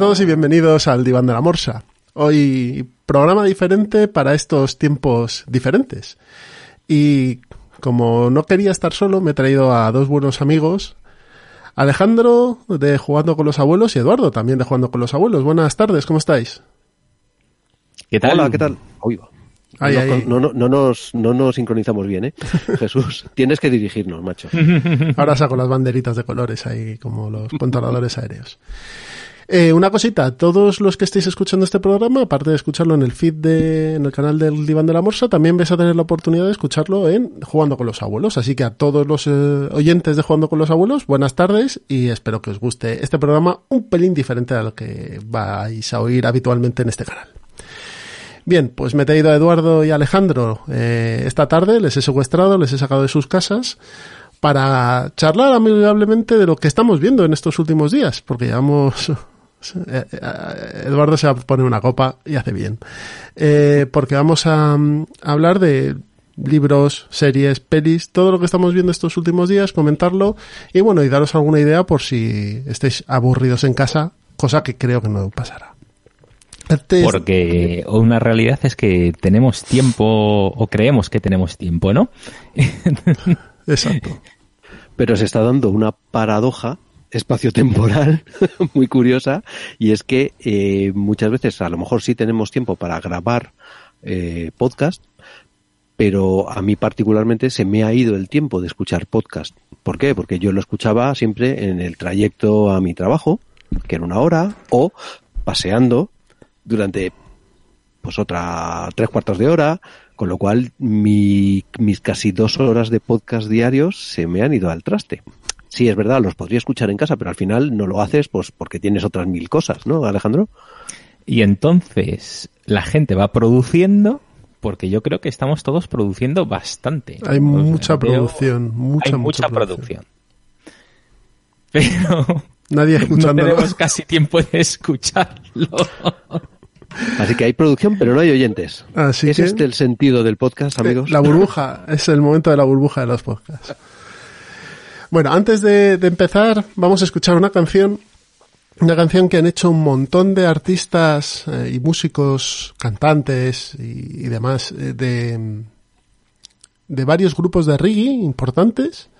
Todos y bienvenidos al Diván de la Morsa. Hoy programa diferente para estos tiempos diferentes. Y como no quería estar solo, me he traído a dos buenos amigos. Alejandro de Jugando con los Abuelos y Eduardo también de Jugando con los Abuelos. Buenas tardes, ¿cómo estáis? ¿Qué tal? Hola, ¿qué tal? Ay, no, ay. no- no- no nos, no nos sincronizamos bien, ¿eh? Jesús, tienes que dirigirnos, macho. Ahora saco las banderitas de colores ahí, como los controladores aéreos. Eh, una cosita, todos los que estéis escuchando este programa, aparte de escucharlo en el feed de, en el canal del Diván de la Morsa, también vais a tener la oportunidad de escucharlo en Jugando con los Abuelos. Así que a todos los eh, oyentes de Jugando con los Abuelos, buenas tardes y espero que os guste este programa un pelín diferente a lo que vais a oír habitualmente en este canal. Bien, pues me he traído a Eduardo y Alejandro eh, esta tarde, les he secuestrado, les he sacado de sus casas para charlar amigablemente de lo que estamos viendo en estos últimos días, porque llevamos... eh, eh, Eduardo se va a poner una copa y hace bien. Eh, porque vamos a, mm, a hablar de libros, series, pelis, todo lo que estamos viendo estos últimos días, comentarlo y bueno, y daros alguna idea por si estáis aburridos en casa, cosa que creo que no pasará. Antes- Porque una realidad es que tenemos tiempo, o creemos que tenemos tiempo, ¿no? Exacto. Pero se está dando una paradoja espaciotemporal muy curiosa y es que eh, muchas veces a lo mejor sí tenemos tiempo para grabar eh, podcast, pero a mí particularmente se me ha ido el tiempo de escuchar podcast. ¿Por qué? Porque yo lo escuchaba siempre en el trayecto a mi trabajo, que era una hora, o paseando durante pues otra tres cuartos de hora, con lo cual mi- mis casi dos horas de podcast diarios se me han ido al traste. Sí, es verdad, los podría escuchar en casa, pero al final no lo haces pues porque tienes otras mil cosas, ¿no, Alejandro? Y entonces la gente va produciendo, porque yo creo que estamos todos produciendo bastante. Hay O sea, mucha producción, mucha, hay mucha mucha producción. Pero Nadie no escuchando. tenemos casi tiempo de escucharlo. Así que hay producción, pero no hay oyentes. Así ¿Es que- este el sentido del podcast, amigos? La burbuja, es el momento de la burbuja de los podcasts. Bueno, antes de, empezar, vamos a escuchar una canción. Una canción que han hecho un montón de artistas eh, y músicos, cantantes y, y demás eh, de, de varios grupos de reggae importantes.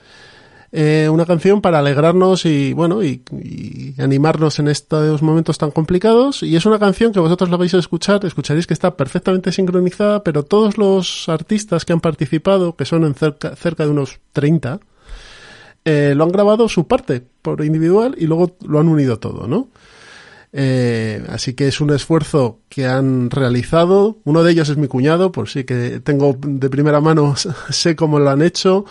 Eh, una canción para alegrarnos y bueno y, y animarnos en estos momentos tan complicados y es una canción que vosotros la vais a escuchar escucharéis que está perfectamente sincronizada pero todos los artistas que han participado que son en cerca, cerca de unos 30 eh, lo han grabado su parte por individual y luego lo han unido todo no eh, así que es un esfuerzo que han realizado. Uno de ellos es mi cuñado, por sí que tengo de primera mano, sé cómo lo han hecho.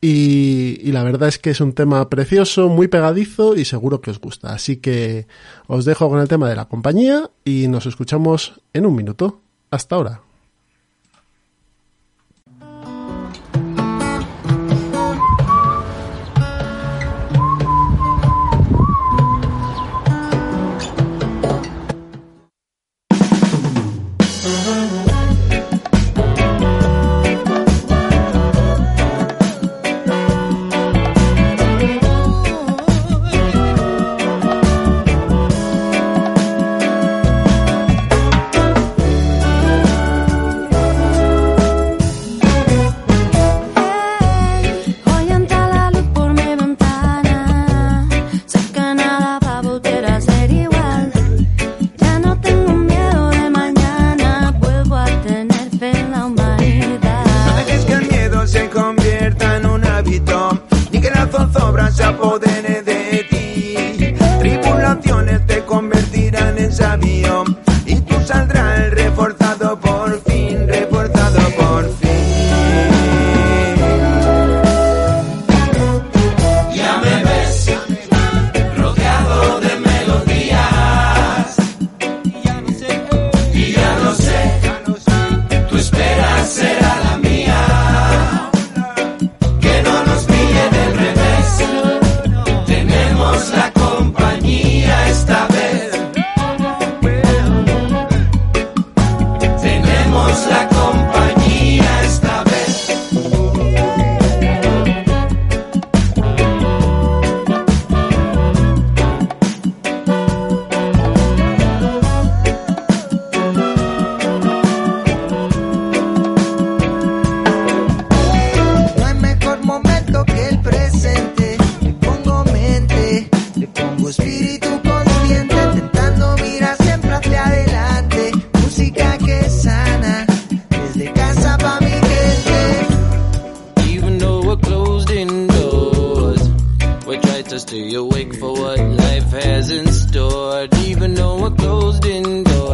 Y, y la verdad es que es un tema precioso, muy pegadizo y seguro que os gusta. Así que os dejo con el tema de la compañía y nos escuchamos en un minuto. Hasta ahora.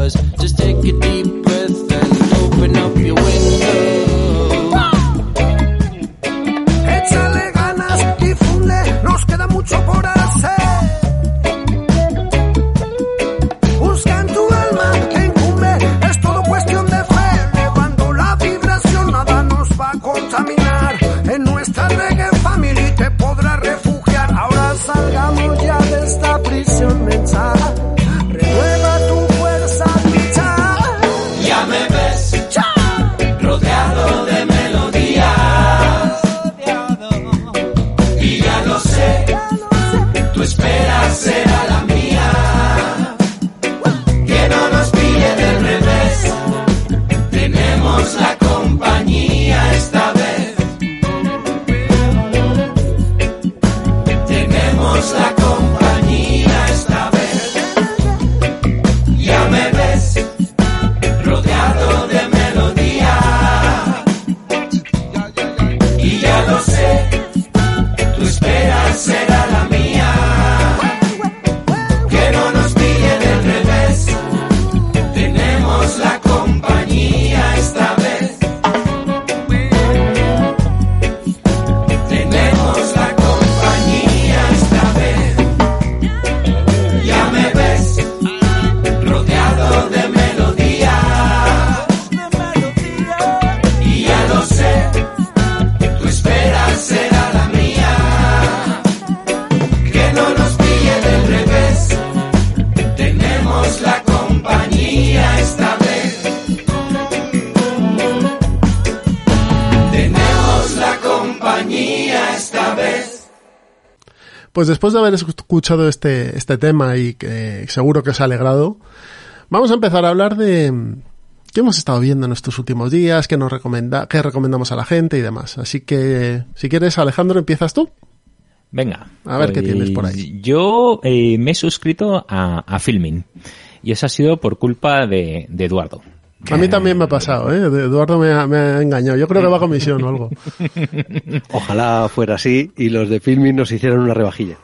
was. Just take it deep después de haber escuchado este, este tema y que seguro que os ha alegrado, vamos a empezar a hablar de mm, qué hemos estado viendo en estos últimos días, qué nos recomenda, qué recomendamos a la gente y demás. Así que, si quieres, Alejandro, empiezas tú. Venga. A ver qué tienes por ahí. Pues Yo eh, me he suscrito a, a Filmin. Y eso ha sido por culpa de, de Eduardo. A mí también me ha pasado, ¿eh? Eduardo me ha, me ha engañado. Yo creo que va a comisión o algo. Ojalá fuera así y los de Filming nos hicieran una rebajilla.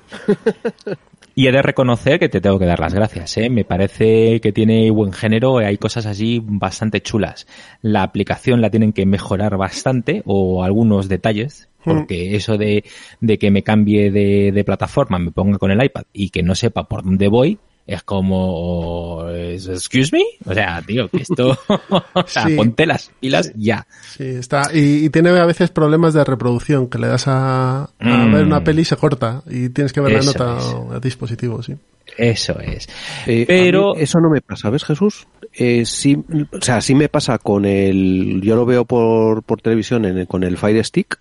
Y he de reconocer que te tengo que dar las gracias, ¿eh? Me parece que tiene buen género, hay cosas así bastante chulas. La aplicación la tienen que mejorar bastante, o algunos detalles, porque eso de, de que me cambie de, de plataforma, me ponga con el iPad y que no sepa por dónde voy, es como, excuse me, o sea, tío, que esto, o sea, Sí. ponte las pilas ya. Sí, está. Y, y tiene a veces problemas de reproducción, que le das a, a Mm. ver una peli y se corta. Y tienes que ver la Eso nota es. a dispositivo, sí. Eso es. Eh, Pero eso no me pasa, ¿ves, Jesús? Eh, sí, o sea, sí me pasa con el. Yo lo veo por, por televisión en el- con el Fire Stick.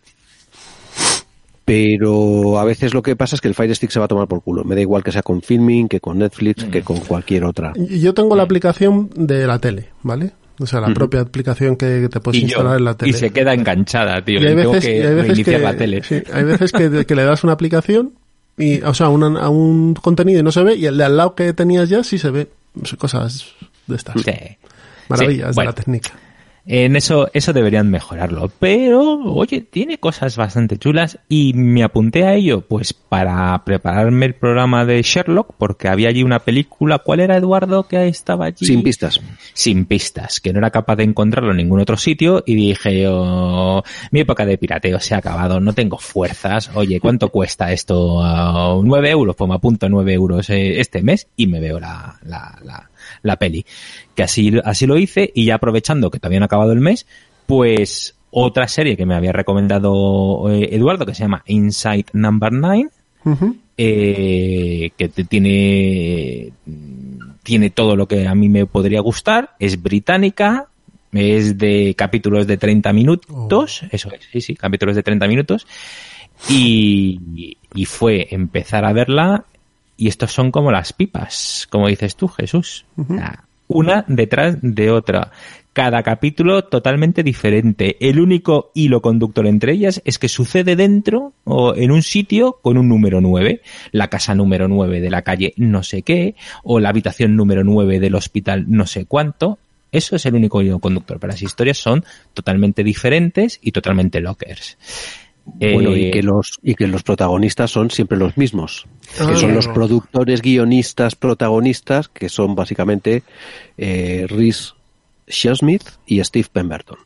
Pero a veces lo que pasa es que el Fire Stick se va a tomar por culo. Me da igual que sea con Filming, que con Netflix, que con cualquier otra. Y yo tengo la aplicación de la tele, ¿vale? O sea, la propia aplicación que te puedes y, yo, instalar en la tele. y se queda enganchada, tío. Y hay y tengo veces, que y hay veces reiniciar que, la tele. sí, hay veces que, que le das una aplicación y, o sea, una- a un contenido y no se ve, y el de al lado que tenías ya sí se ve. Pues, Cosas de estas. Sí. Maravillas Sí, bueno. de la técnica. En eso, eso deberían mejorarlo. Pero, oye, tiene cosas bastante chulas y me apunté a ello, pues para prepararme el programa de Sherlock, porque había allí una película. ¿Cuál era Eduardo que estaba allí? Sin pistas. Sin pistas, que no era capaz de encontrarlo en ningún otro sitio y dije yo, mi época de pirateo se ha acabado, no tengo fuerzas. Oye, ¿cuánto cuesta esto? Ah, ¿Nueve euros? Pues me apunto nueve euros eh, este mes y me veo la, la, la, la peli. Que así, así lo hice y ya aprovechando que todavía no ha acabado el mes, pues otra serie que me había recomendado eh, Eduardo que se llama Inside Number 9 Ujú. eh, que te tiene tiene todo lo que a mí me podría gustar, es británica, es de capítulos de 30 minutos, eso es, sí, sí, capítulos de 30 minutos, y, y fue empezar a verla, y estos son como las pipas, como dices tú, Jesús. O sea, una detrás de otra. Cada capítulo totalmente diferente. El único hilo conductor entre ellas es que sucede dentro o en un sitio con un número 9. La casa número 9 de la calle no sé qué, o la habitación número 9 del hospital no sé cuánto. Eso es el único hilo conductor, pero las historias son totalmente diferentes y totalmente lockers. Bueno, Eh, y que los y que los protagonistas son siempre los mismos, Ah, que son los productores, guionistas, protagonistas, que son básicamente eh, Rhys Shearsmith y Steve Pemberton.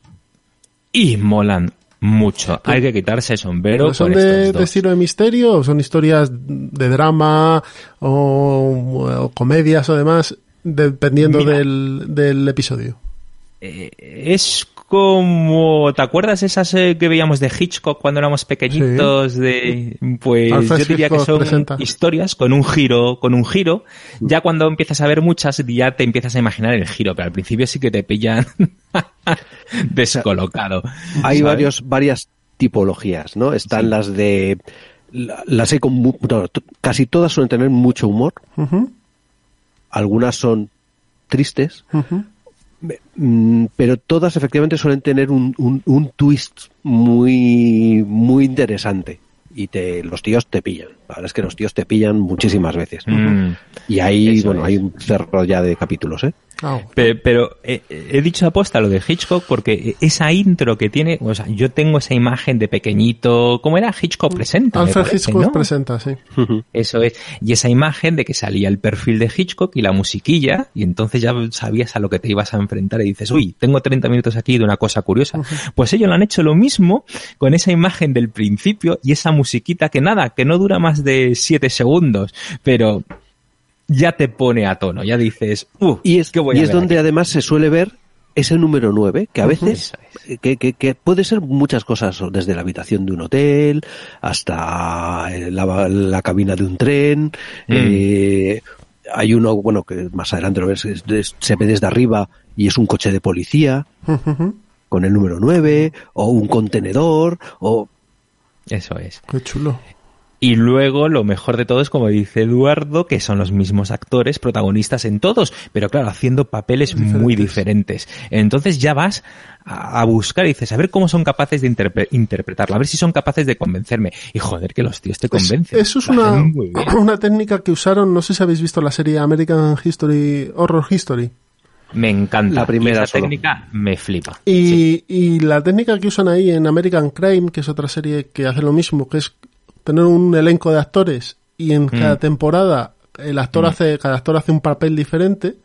Y molan mucho. Hay que quitarse el sombrero ¿Pero ¿Son de, estos de dos. estilo de misterio o son historias de drama o, o comedias o demás, dependiendo Mira. del, del episodio? Eh, es como, ¿te acuerdas esas eh, que veíamos de Hitchcock cuando éramos pequeñitos? De, pues Alfred yo diría que son presenta. historias con un giro, con un giro. Ya cuando empiezas a ver muchas, ya te empiezas a imaginar el giro, pero al principio sí que te pillan descolocado. Hay ¿sabes? varios, varias tipologías, ¿no? Están las de la- las hay con no, casi todas suelen tener mucho humor, algunas son tristes. Mm, pero todas efectivamente suelen tener un, un, un twist muy muy interesante y te los tíos te pillan la verdad es que los tíos te pillan muchísimas veces Mm. y ahí Eso bueno es. hay un cerro ya de capítulos eh Ah, Pero, eh, he dicho aposta lo de Hitchcock porque esa intro que tiene, o sea, yo tengo esa imagen de pequeñito, ¿cómo era? Hitchcock presenta. Alfred parece, Hitchcock ¿no? presenta, sí. Eso es. Y esa imagen de que salía el perfil de Hitchcock y la musiquilla, y entonces ya sabías a lo que te ibas a enfrentar y dices, uy, tengo 30 minutos aquí de una cosa curiosa. Pues ellos lo han hecho lo mismo con esa imagen del principio y esa musiquita que nada, que no dura más de 7 segundos, pero ya te pone a tono, ya dices, uh, y es, ¿qué voy y a es ver donde aquí?". además se suele ver ese número 9 que a veces Eso que, que, que puede ser muchas cosas desde la habitación de un hotel hasta eh, la, la cabina de un tren eh, hay uno bueno que más adelante lo ves es se ve desde arriba y es un coche de policía con el número 9 o un contenedor o Eso es. Qué chulo. Y luego lo mejor de todo es, como dice Eduardo, que son los mismos actores protagonistas en todos, pero claro, haciendo papeles muy diferentes. Entonces ya vas a a buscar y dices, a ver cómo son capaces de interpre- interpretarlo, a ver si son capaces de convencerme. Y joder, que los tíos te convencen. Eso es una, una técnica que usaron, no sé si habéis visto la serie American History, Horror History. Me encanta. La primera Y esa solo. técnica me flipa. Y, Sí. y la técnica que usan ahí en American Crime, que es otra serie que hace lo mismo, que es tener un elenco de actores y en cada temporada el actor hace, cada actor hace un papel diferente,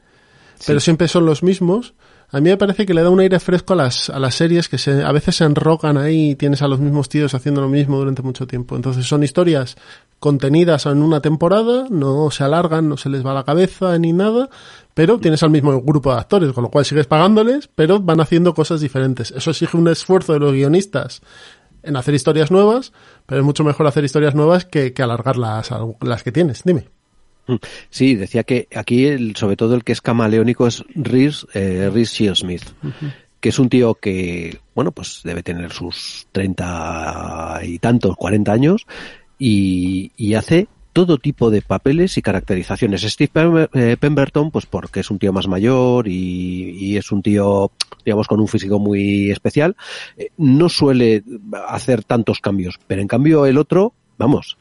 pero siempre son los mismos. A mí me parece que le da un aire fresco a las, a las series que se, a veces se enrocan ahí y tienes a los mismos tíos haciendo lo mismo durante mucho tiempo. Entonces son historias contenidas en una temporada, no se alargan, no se les va la cabeza ni nada, pero tienes al mismo grupo de actores, con lo cual sigues pagándoles, pero van haciendo cosas diferentes. Eso exige un esfuerzo de los guionistas en hacer historias nuevas, pero es mucho mejor hacer historias nuevas que, que alargar las, las que tienes. Dime. Sí, decía que aquí el, sobre todo el que es camaleónico es Rhys, eh, Rhys Shearsmith, que es un tío que, bueno, pues debe tener sus treinta y tantos, cuarenta años y, y hace todo tipo de papeles y caracterizaciones. Steve eh, Pemberton, pues porque es un tío más mayor y, y es un tío, digamos, con un físico muy especial, eh, no suele hacer tantos cambios, pero en cambio el otro, vamos,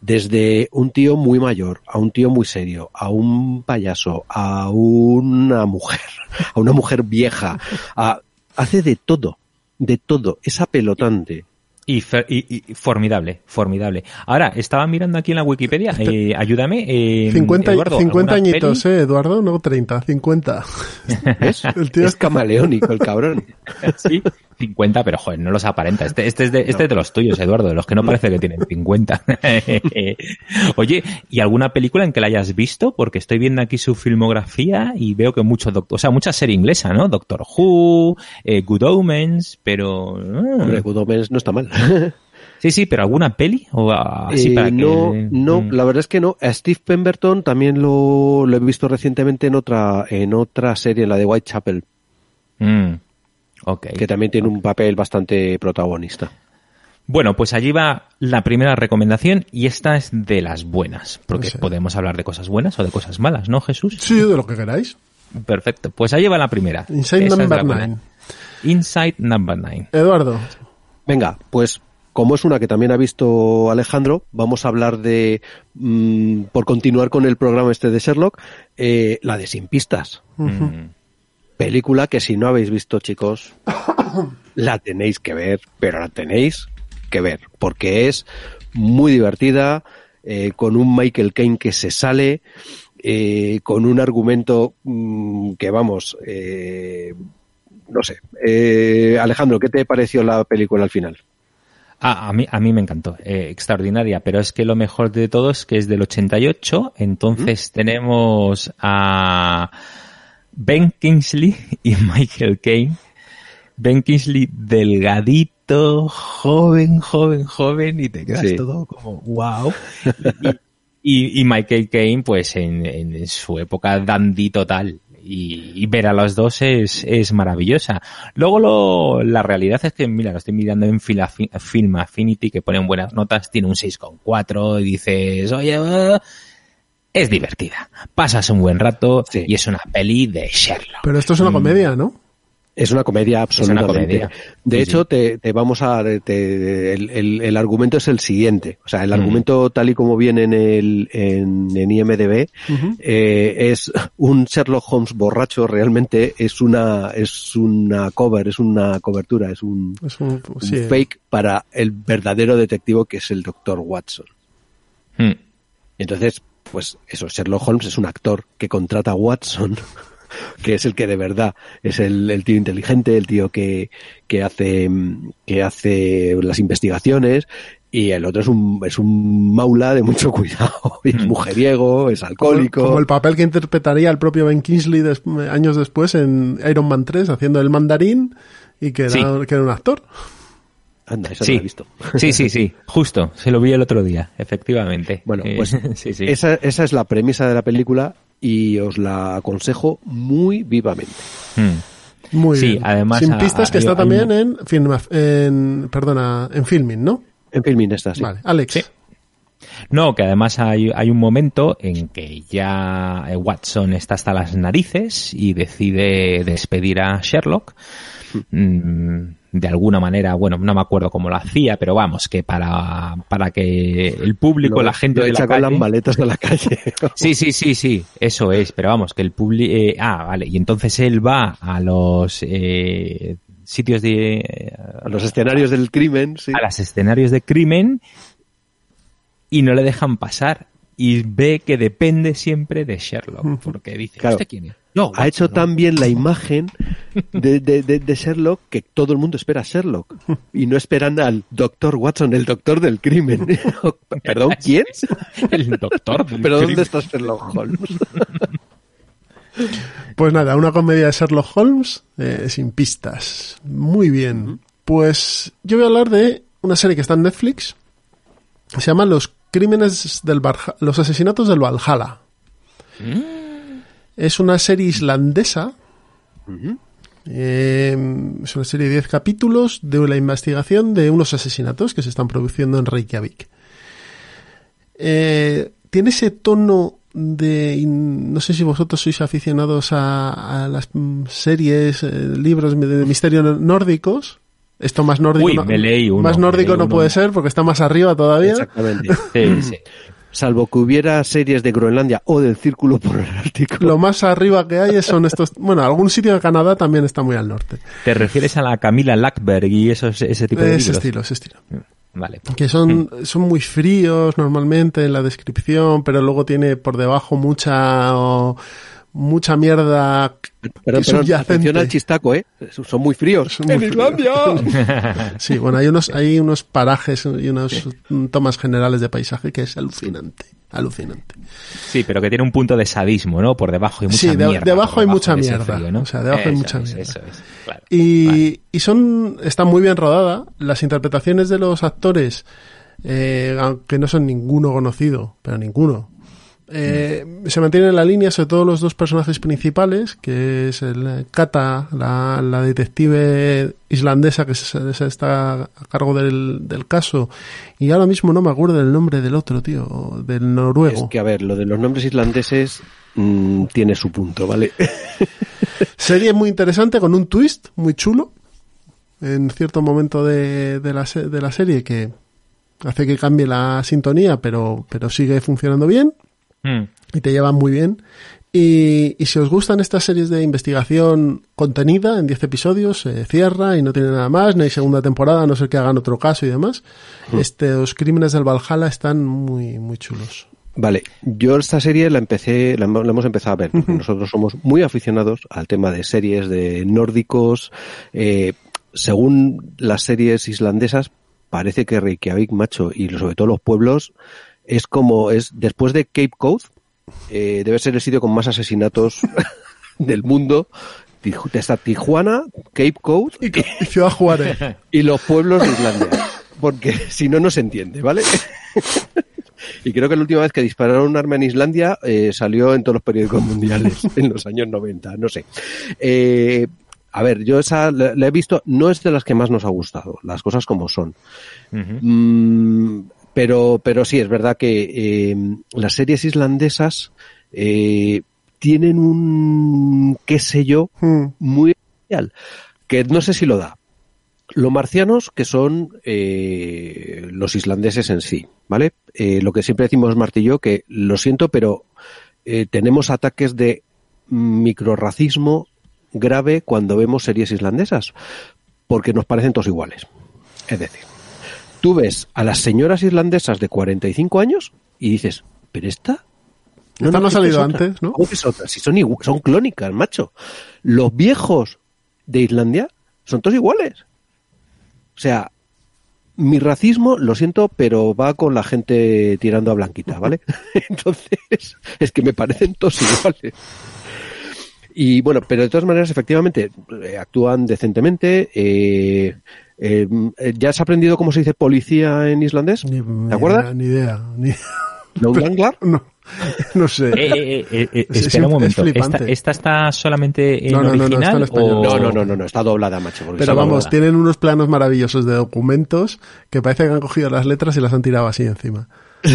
desde un tío muy mayor, a un tío muy serio, a un payaso, a una mujer, a una mujer vieja, a- hace de todo, de todo, es apelotante. Y, y- y formidable, formidable. Ahora, estaba mirando aquí en la Wikipedia, eh, ayúdame. Eh, 50, Eduardo, 50 ¿alguna añitos, peli? ¿eh, Eduardo? No, 30, 50. ¿Ves? El tío es camaleónico el cabrón. Sí, 50, pero joder, no los aparenta. Este, este es, de, este es de los tuyos, Eduardo, de los que no parece que tienen 50. Oye, ¿y alguna película en que la hayas visto? Porque estoy viendo aquí su filmografía y veo que mucho, doc- o sea, mucha serie inglesa, ¿no? Doctor Who, eh, Good Omens, pero... ah, Hombre, Good Omens no está mal. sí, sí, pero ¿alguna peli? O así Eh, para que- no, no, Mm. la verdad es que no. A Steve Pemberton también lo, lo he visto recientemente en otra, en otra serie, la de Whitechapel, Mm, que también tiene un papel bastante protagonista. Bueno, pues allí va la primera recomendación y esta es de las buenas, porque Sí. podemos hablar de cosas buenas o de cosas malas, ¿no, Jesús? Sí, de lo que queráis. Perfecto, pues allí va la primera. Inside Esa Number la buena. Nine. Inside Number Nine. Eduardo, Venga, pues como es una que también ha visto Alejandro, vamos a hablar de, mm, por continuar con el programa este de Sherlock, eh, la de Sin Pistas. Mm, Película que si no habéis visto, chicos, la tenéis que ver, pero la tenéis que ver, porque es muy divertida, eh, con un Michael Caine que se sale, eh, con un argumento mm, que vamos, eh, no sé. Eh, Alejandro, ¿qué te pareció la película al final? Ah, a mí, a mí me encantó, eh, extraordinaria, pero es que lo mejor de todo es que es del 88, entonces tenemos a Ben Kingsley y Michael Caine. Ben Kingsley delgadito, joven, joven, joven, y te quedas Sí. todo como wow. Y, y Michael Caine, pues en, en su época dandy total. Y, y ver a los dos es, es maravillosa. Luego lo, la realidad es que, mira, lo estoy mirando en Fila- Film Affinity, que ponen buenas notas, tiene un 6,4 y dices, oye, es divertida. Pasas un buen rato Sí. y es una peli de Sherlock. Pero esto es una Mm. comedia, ¿no? Es una comedia absolutamente. comedia. De Sí, hecho, sí. Te, te vamos a. te- el, el- el argumento es el siguiente. O sea, el Mm. argumento tal y como viene en, el, en, en IMDB eh, es un Sherlock Holmes borracho. Realmente es una es una cover, es una cobertura, es un, Es un, un sí, fake para el verdadero detective que es el Dr. Watson. Mm. Entonces, pues eso, Sherlock Holmes es un actor que contrata a Watson, que es el que de verdad es el, el tío inteligente, el tío que, que hace que hace las investigaciones y el otro es un es un maula de mucho cuidado, y es Mm. mujeriego, es Como, alcohólico. como el papel que interpretaría el propio Ben Kingsley des- años después en Iron Man 3 haciendo el mandarín y que era, Sí. que era un actor. Anda, eso Sí. no lo he visto. Sí, sí, sí, justo, se lo vi el otro día, efectivamente. Bueno, Eh, pues sí, sí. Esa, esa es la premisa de la película y os la aconsejo muy vivamente. Mm. Muy Sí, bien. además, Sin a- pistas que está también un- en, film, en, perdona, en filming, ¿no? En Filmin está, sí. Vale, Alex. Sí. No, que además hay, hay un momento en que ya eh, Watson está hasta las narices y decide despedir a Sherlock. Mm, de alguna manera, bueno, no me acuerdo cómo lo hacía, pero vamos, que para, para que el público, Lo- la gente lo de echa la con calle... las maletas de la calle. Sí, sí, sí, sí, eso es, pero vamos, que el público... ah, vale, y entonces él va a los eh, sitios de... A los escenarios del crimen, sí. a los escenarios de crimen y no le dejan pasar y ve que depende siempre de Sherlock porque dice Claro. ¿este quién es? Yo, ha hecho ¿no? tan bien la imagen de, de- de- de Sherlock que todo el mundo espera a Sherlock y no esperan al doctor Watson, el doctor del crimen. Perdón, ¿quién? el doctor del ¿Pero crimen. dónde está Sherlock Holmes? Pues nada, una comedia de Sherlock Holmes eh, sin pistas. Muy bien. Pues yo voy a hablar de una serie que está en Netflix. Se llama Los crímenes del Valha- Los asesinatos del Valhalla. Es una serie islandesa. Eh, es una serie de 10 capítulos de la investigación de unos asesinatos que se están produciendo en Reykjavik. Eh, tiene ese tono de no sé si vosotros sois aficionados a, a las mm, series, eh, libros de misterio nórdicos. Esto más nórdico, Uy, no, me leí uno, más me nórdico no puede ser porque está más arriba todavía. Exactamente. Sí, sí. Salvo que hubiera series de Groenlandia o del Círculo por el Ártico. Lo más arriba que hay son estos. Bueno, algún sitio de Canadá también está muy al norte. ¿Te refieres a la Camila Lackberg y esos, ese tipo de Ese libros? estilo, ese estilo. Vale. que son, son muy fríos normalmente en la descripción, pero luego tiene por debajo mucha o- mucha mierda subyacente. atención al chistaco, ¿eh? Son muy fríos. Son muy fríos. Sí, bueno, hay unos, hay unos parajes y unas tomas generales de paisaje que es alucinante, alucinante. Sí, pero que tiene un punto de sadismo, ¿no? Por debajo hay mucha Sí, de- mierda. debajo por hay mucha de mierda. frío, ¿no? O sea, debajo hay mucha es, mierda. Eso es, claro. Y, Vale. y son, está muy bien rodada. Las interpretaciones de los actores, eh, aunque no son ninguno conocido, pero ninguno, eh, se mantienen en la línea, sobre todo los dos personajes principales, que es el Kata, la, la detective islandesa que se, se está a cargo del, del caso, y ahora mismo no me acuerdo del nombre del otro, tío, del Es noruego. que, a ver, lo de los nombres islandeses mm, tiene su punto, ¿vale? Serie muy interesante con un twist muy chulo en cierto momento de, de, la, de la serie que hace que cambie la sintonía, pero, pero sigue funcionando bien Mm. y te lleva muy bien. Y, y si os gustan estas series de investigación contenida en 10 episodios, se cierra y no tiene nada más, no hay segunda temporada, a no ser que hagan otro caso y demás, estos crímenes del Valhalla están muy, muy chulos. Vale, yo esta serie la empecé, la, hemos la hemos empezado a ver. porque Nosotros somos muy aficionados al tema de series de nórdicos. Eh, según las series islandesas, parece que Reykjavik, macho, y sobre todo los pueblos, es como es después de Cape Cod, eh, debe ser el sitio con más asesinatos del mundo. Está Tijuana, Cape Cod Y, y Ciudad Juárez. y los pueblos de Islandia. Porque si no, no se entiende, ¿vale? y creo que la última vez que dispararon un arma en Islandia eh, salió en todos los periódicos mundiales en los años 90, no sé. Eh, a ver, yo esa la, la he visto, no es de las que más nos ha gustado, las cosas como son. Mm, pero, pero sí, es verdad que eh, las series islandesas eh, tienen un, qué sé yo, Mm. muy especial, que no sé si lo da. Los marcianos, que son eh, los islandeses en sí, ¿vale? Eh, lo que siempre decimos yo, que lo siento, pero eh, tenemos ataques de microrracismo grave cuando vemos series islandesas, porque nos parecen todos iguales. Es decir, tú ves a las señoras islandesas de 45 años y dices, ¿pero esta? Esta no ha salido otra. antes, ¿no? ¿Cómo que es otra? Si son, son clónicas, macho. Los viejos de Islandia son todos iguales. O sea, mi racismo, lo siento, pero va con la gente tirando a blanquita, ¿vale? Entonces, es que me parecen todos iguales. Y bueno, pero de todas maneras, efectivamente, eh, actúan decentemente. eh, eh, eh, ¿Ya has aprendido cómo se dice policía en islandés? Ni- ¿Te acuerdas? Ni idea. Ni, Lögreglar. no, no sé. Eh, eh, eh, eh, Es- es espera un im- es momento. ¿Esta, esta está solamente en No, no, no, no, original? está en español. o- No, no, no, no, no, está doblada, macho. Pero vamos, doblada. tienen unos planos maravillosos de documentos que parece que han cogido las letras y las han tirado así encima.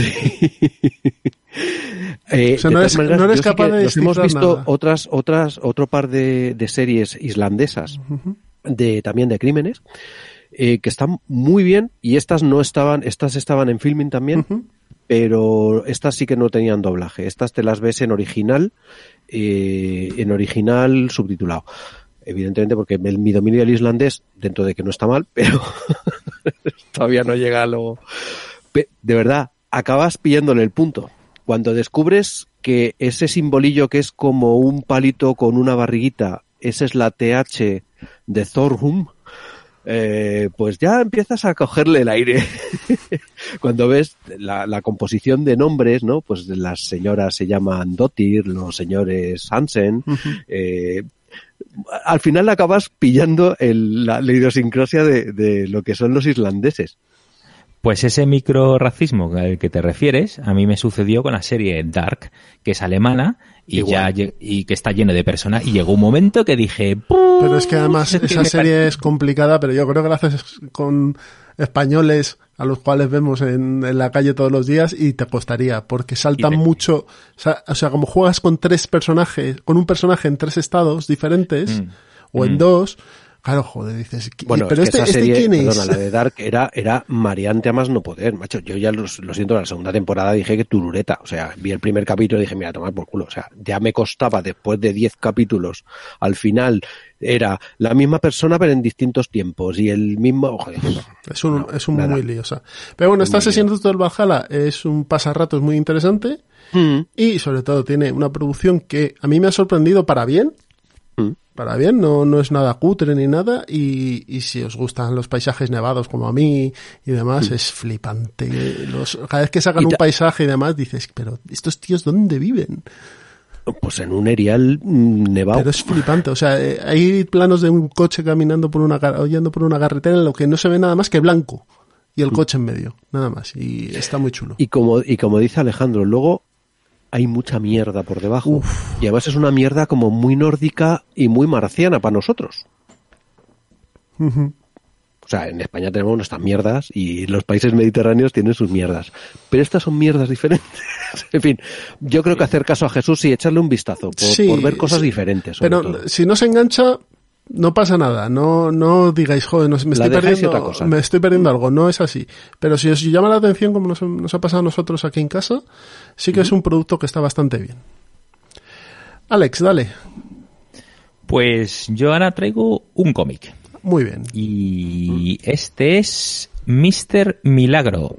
Eh, O sea, no eres- maneras, no eres capaz de nos hemos visto nada. otras, otras, otro par de, de series islandesas, de, también de crímenes, eh, que están muy bien, y estas no estaban, estas estaban en filming también, pero estas sí que no tenían doblaje. Estas te las ves en original, eh, en original subtitulado. Evidentemente porque mi dominio del islandés, dentro de que no está mal, pero todavía no llega a lo... De verdad, acabas pillándole el punto. Cuando descubres que ese simbolillo que es como un palito con una barriguita, esa es la TH de Thorhum, eh, pues ya empiezas a cogerle el aire. Cuando ves la, la composición de nombres, ¿no? Pues las señoras se llaman Dottir, los señores Hansen, eh, al final acabas pillando el- la, la idiosincrasia de, de lo que son los islandeses. Pues ese microracismo al que te refieres, a mí me sucedió con la serie Dark, que es alemana y Igual. ya y que está lleno de personas y llegó un momento que dije. Pero es que además esa serie es complicada, pero yo creo que la haces con españoles a los cuales vemos en, en la calle todos los días y te costaría, porque saltan te- mucho, o sea, o sea, como juegas con tres personajes, con un personaje en tres estados diferentes, Mm. o en dos, claro, joder, dices, ¿qui- Bueno, pero es que este, esa este serie, quién es? perdona, la de Dark era, era mareante a más no poder, macho. Yo ya lo, lo siento, la segunda temporada dije que turureta. O sea, vi el primer capítulo y dije, mira, tomar por culo. O sea, ya me costaba después de 10 capítulos. Al final era la misma persona pero en distintos tiempos y el mismo... Joder, Es un, no, es un nada. muy liosa. Pero bueno, esta Muy sesión de del Valhalla es un pasarratos muy interesante Mm, y sobre todo tiene una producción que a mí me ha sorprendido para bien. mm. Para bien, no, no es nada cutre ni nada y, y si os gustan los paisajes nevados como a mí y demás, es flipante. Los, cada vez que sacan un paisaje y demás dices, pero estos tíos ¿dónde viven? Pues en un erial mm, nevado. Pero es flipante, o sea, eh, hay planos de un coche caminando por una yendo por una carretera en lo que no se ve nada más que blanco y el coche en medio, nada más y está muy chulo. Y como, y como dice Alejandro, luego hay mucha mierda por debajo. Y además es una mierda como muy nórdica y muy marciana para nosotros. O sea, en España tenemos nuestras mierdas y los países mediterráneos tienen sus mierdas. Pero estas son mierdas diferentes. en fin, yo creo que hacer caso a Jesús y echarle un vistazo por, Sí, por ver cosas diferentes. Pero todo. si no se engancha, no pasa nada. No, no digáis, joder, no- me, estoy perdiendo, otra cosa. me estoy perdiendo algo. No es así. Pero si os llama la atención, como nos, nos ha pasado a nosotros aquí en casa, sí que es un producto que está bastante bien. Alex, dale. Pues yo ahora traigo un cómic. Muy bien. Y este es Mr. Milagro.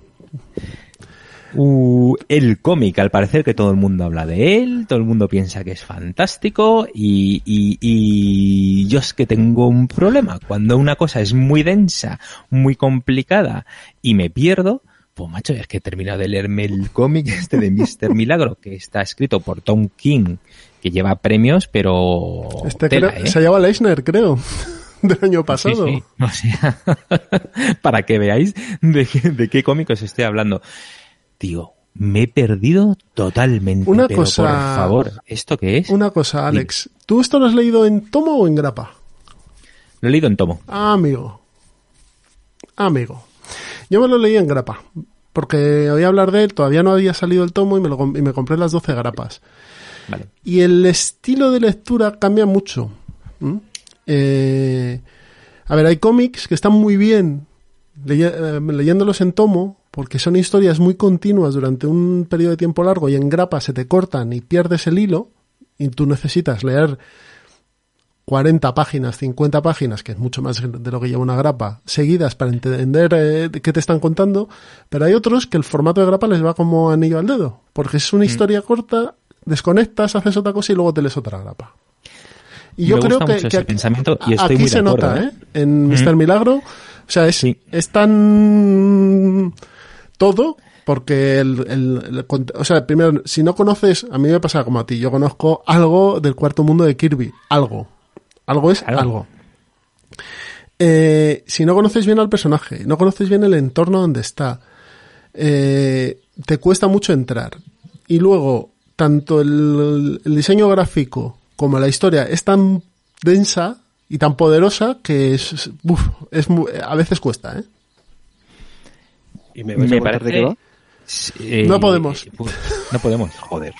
Uh, el cómic, al parecer que todo el mundo habla de él, todo el mundo piensa que es fantástico y, y, y yo es que tengo un problema. Cuando una cosa es muy densa, muy complicada y me pierdo, pues macho, es que he terminado de leerme el cómic este de Mr. Milagro, que está escrito por Tom King, que lleva premios, pero... Este tela, creo- ¿eh? se llama Leisner, creo, del año pasado. Sí, sí. O sea, para que veáis de, qué- de qué cómic os estoy hablando. Tío, me he perdido totalmente. Una pero cosa- por favor, ¿esto qué es? Una cosa, Alex. ¿Tú esto lo has leído en tomo o en grapa? Lo he leído en tomo. Ah, amigo. Amigo. Yo me lo leí en grapa. Porque oí hablar de él, todavía no había salido el tomo y me, lo, com- y me compré las 12 grapas. Vale. Y el estilo de lectura cambia mucho. Eh, a ver, hay cómics que están muy bien eh, leyéndolos en tomo, porque son historias muy continuas durante un periodo de tiempo largo y en grapa se te cortan y pierdes el hilo y tú necesitas leer 40 páginas, 50 páginas, que es mucho más de lo que lleva una grapa, seguidas para entender eh, qué te están contando, pero hay otros que el formato de grapa les va como anillo al dedo, porque es una historia corta, desconectas, haces otra cosa y luego te lees otra grapa. Y yo creo que, ese pensamiento y estoy aquí muy se acuerdo, nota, ¿eh? ¿eh? En Ujú. Mr. Milagro, o sea, es, Sí. es tan todo porque el, el- o sea, primero, si no conoces, a mí me pasa como a ti, yo conozco algo del cuarto mundo de Kirby, algo, algo es Algo. algo. Eh, si no conoces bien al personaje, no conoces bien el entorno donde está, eh, te cuesta mucho entrar. Y luego, tanto el, el diseño gráfico como la historia es tan densa y tan poderosa que es, uf, es mu- a veces cuesta, ¿eh? ¿Y me contar de parece... qué va? Eh, No podemos. pues, No podemos. Joder.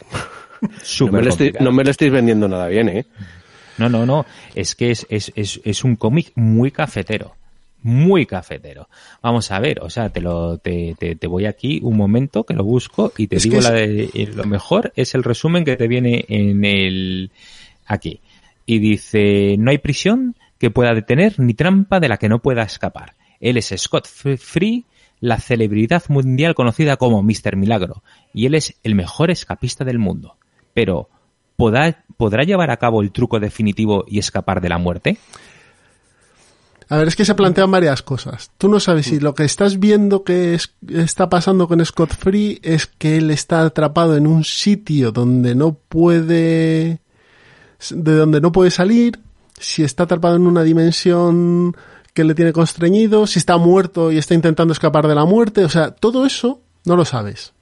No Súper me, lo estoy, no me lo estáis vendiendo nada bien, ¿eh? No, no, no. Es que es, es, es, es un cómic muy cafetero. Muy cafetero. Vamos a ver, o sea, te lo, te, te, te voy aquí un momento que lo busco y te digo es- la de, eh, lo mejor es el resumen que te viene en el, aquí. Y dice, no hay prisión que pueda detener ni trampa de la que no pueda escapar. Él es Scott Free, la celebridad mundial conocida como Mr. Milagro, y él es el mejor escapista del mundo. Pero, ¿podrá, ¿podrá llevar a cabo el truco definitivo y escapar de la muerte? A ver, es que se plantean varias cosas. Tú no sabes si lo que estás viendo que es- está pasando con Scott Free es que él está atrapado en un sitio donde no puede, de donde no puede salir, si está atrapado en una dimensión que le tiene constreñido, si está muerto y está intentando escapar de la muerte, o sea, todo eso no lo sabes.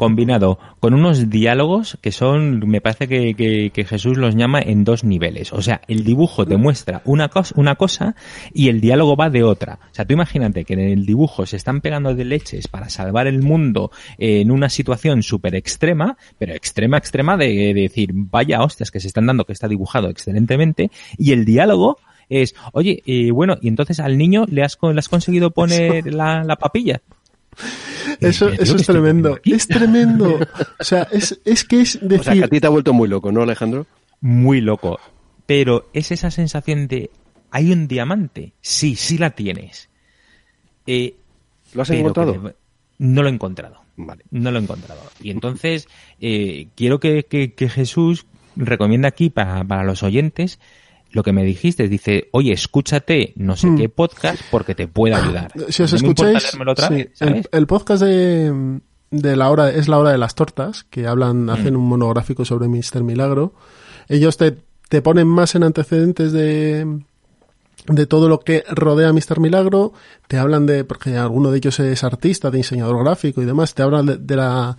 Combinado con unos diálogos que son, me parece que, que- que Jesús los llama en dos niveles. O sea, el dibujo te muestra una cosa, una cosa y el diálogo va de otra. O sea, tú imagínate que en el dibujo se están pegando de leches para salvar el mundo en una situación súper extrema, pero extrema, extrema de, de decir, vaya hostias que se están dando, que está dibujado excelentemente, y el diálogo es, oye, eh, bueno, y entonces al niño le has, le has conseguido poner la, la papilla. Eso, Eh, eso ¿qué es tremendo. Es tremendo. O sea, es, es que es O sea, que decir, a ti te ha vuelto muy loco, ¿no, Alejandro? muy loco. Pero es esa sensación de ¿hay un diamante? Sí, sí la tienes. Eh, ¿Lo has encontrado? que No lo he encontrado. Vale. No lo he encontrado. Y entonces eh, quiero que, que- que Jesús recomienda aquí para, para los oyentes lo que me dijiste. Dice, oye, escúchate no sé Hmm. qué podcast porque te puede ayudar. Si os No me escucháis, leérmelo otra sí, vez, el, ¿sabes? el podcast de, de la hora es la hora de las tortas, que hablan, Mm. hacen un monográfico sobre Mr. Milagro. Ellos te, te ponen más en antecedentes de de todo lo que rodea a Mr. Milagro, te hablan de, porque alguno de ellos es artista, de diseñador gráfico y demás, te hablan de, de la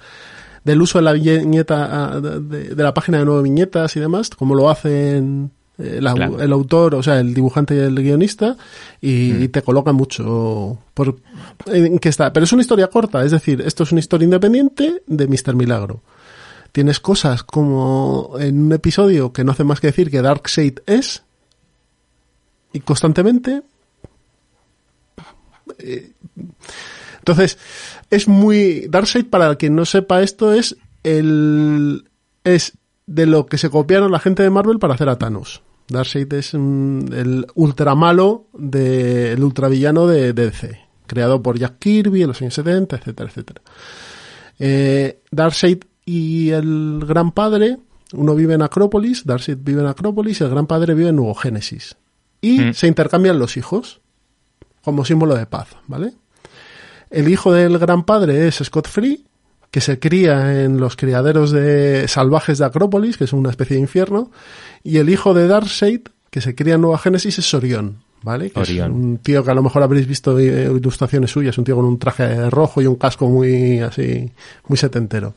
del uso de la viñeta, ah, de, de la página de nueve viñetas y demás, cómo lo hacen el, au- Claro. el autor, o sea, el dibujante y el guionista, y, y te colocan mucho por en qué está. Pero es una historia corta, es decir, esto es una historia independiente de Mr. Milagro. Tienes cosas como en un episodio que no hace más que decir que Darkseid es, y constantemente. Eh, Entonces, es muy. Darkseid, para que no sepa esto, es el. Es de lo que se copiaron la gente de Marvel para hacer a Thanos. Darkseid es un- el ultramalo de, el ultravillano de, de DC, creado por Jack Kirby en los años 70, etcétera, etcétera. Eh, Darkseid y el Gran Padre, uno vive en Acrópolis, Darkseid vive en Acrópolis y el Gran Padre vive en Nuevo Génesis. Y Mm. se intercambian los hijos como símbolo de paz, ¿vale? El hijo del Gran Padre es Scott Free, que se cría en los criaderos de salvajes de Acrópolis, que es una especie de infierno, y el hijo de Darkseid, que se cría en Nueva Génesis, es Orión, ¿vale? Que es un tío que a lo mejor habréis visto ilustraciones suyas, un tío con un traje rojo y un casco muy así, muy setentero.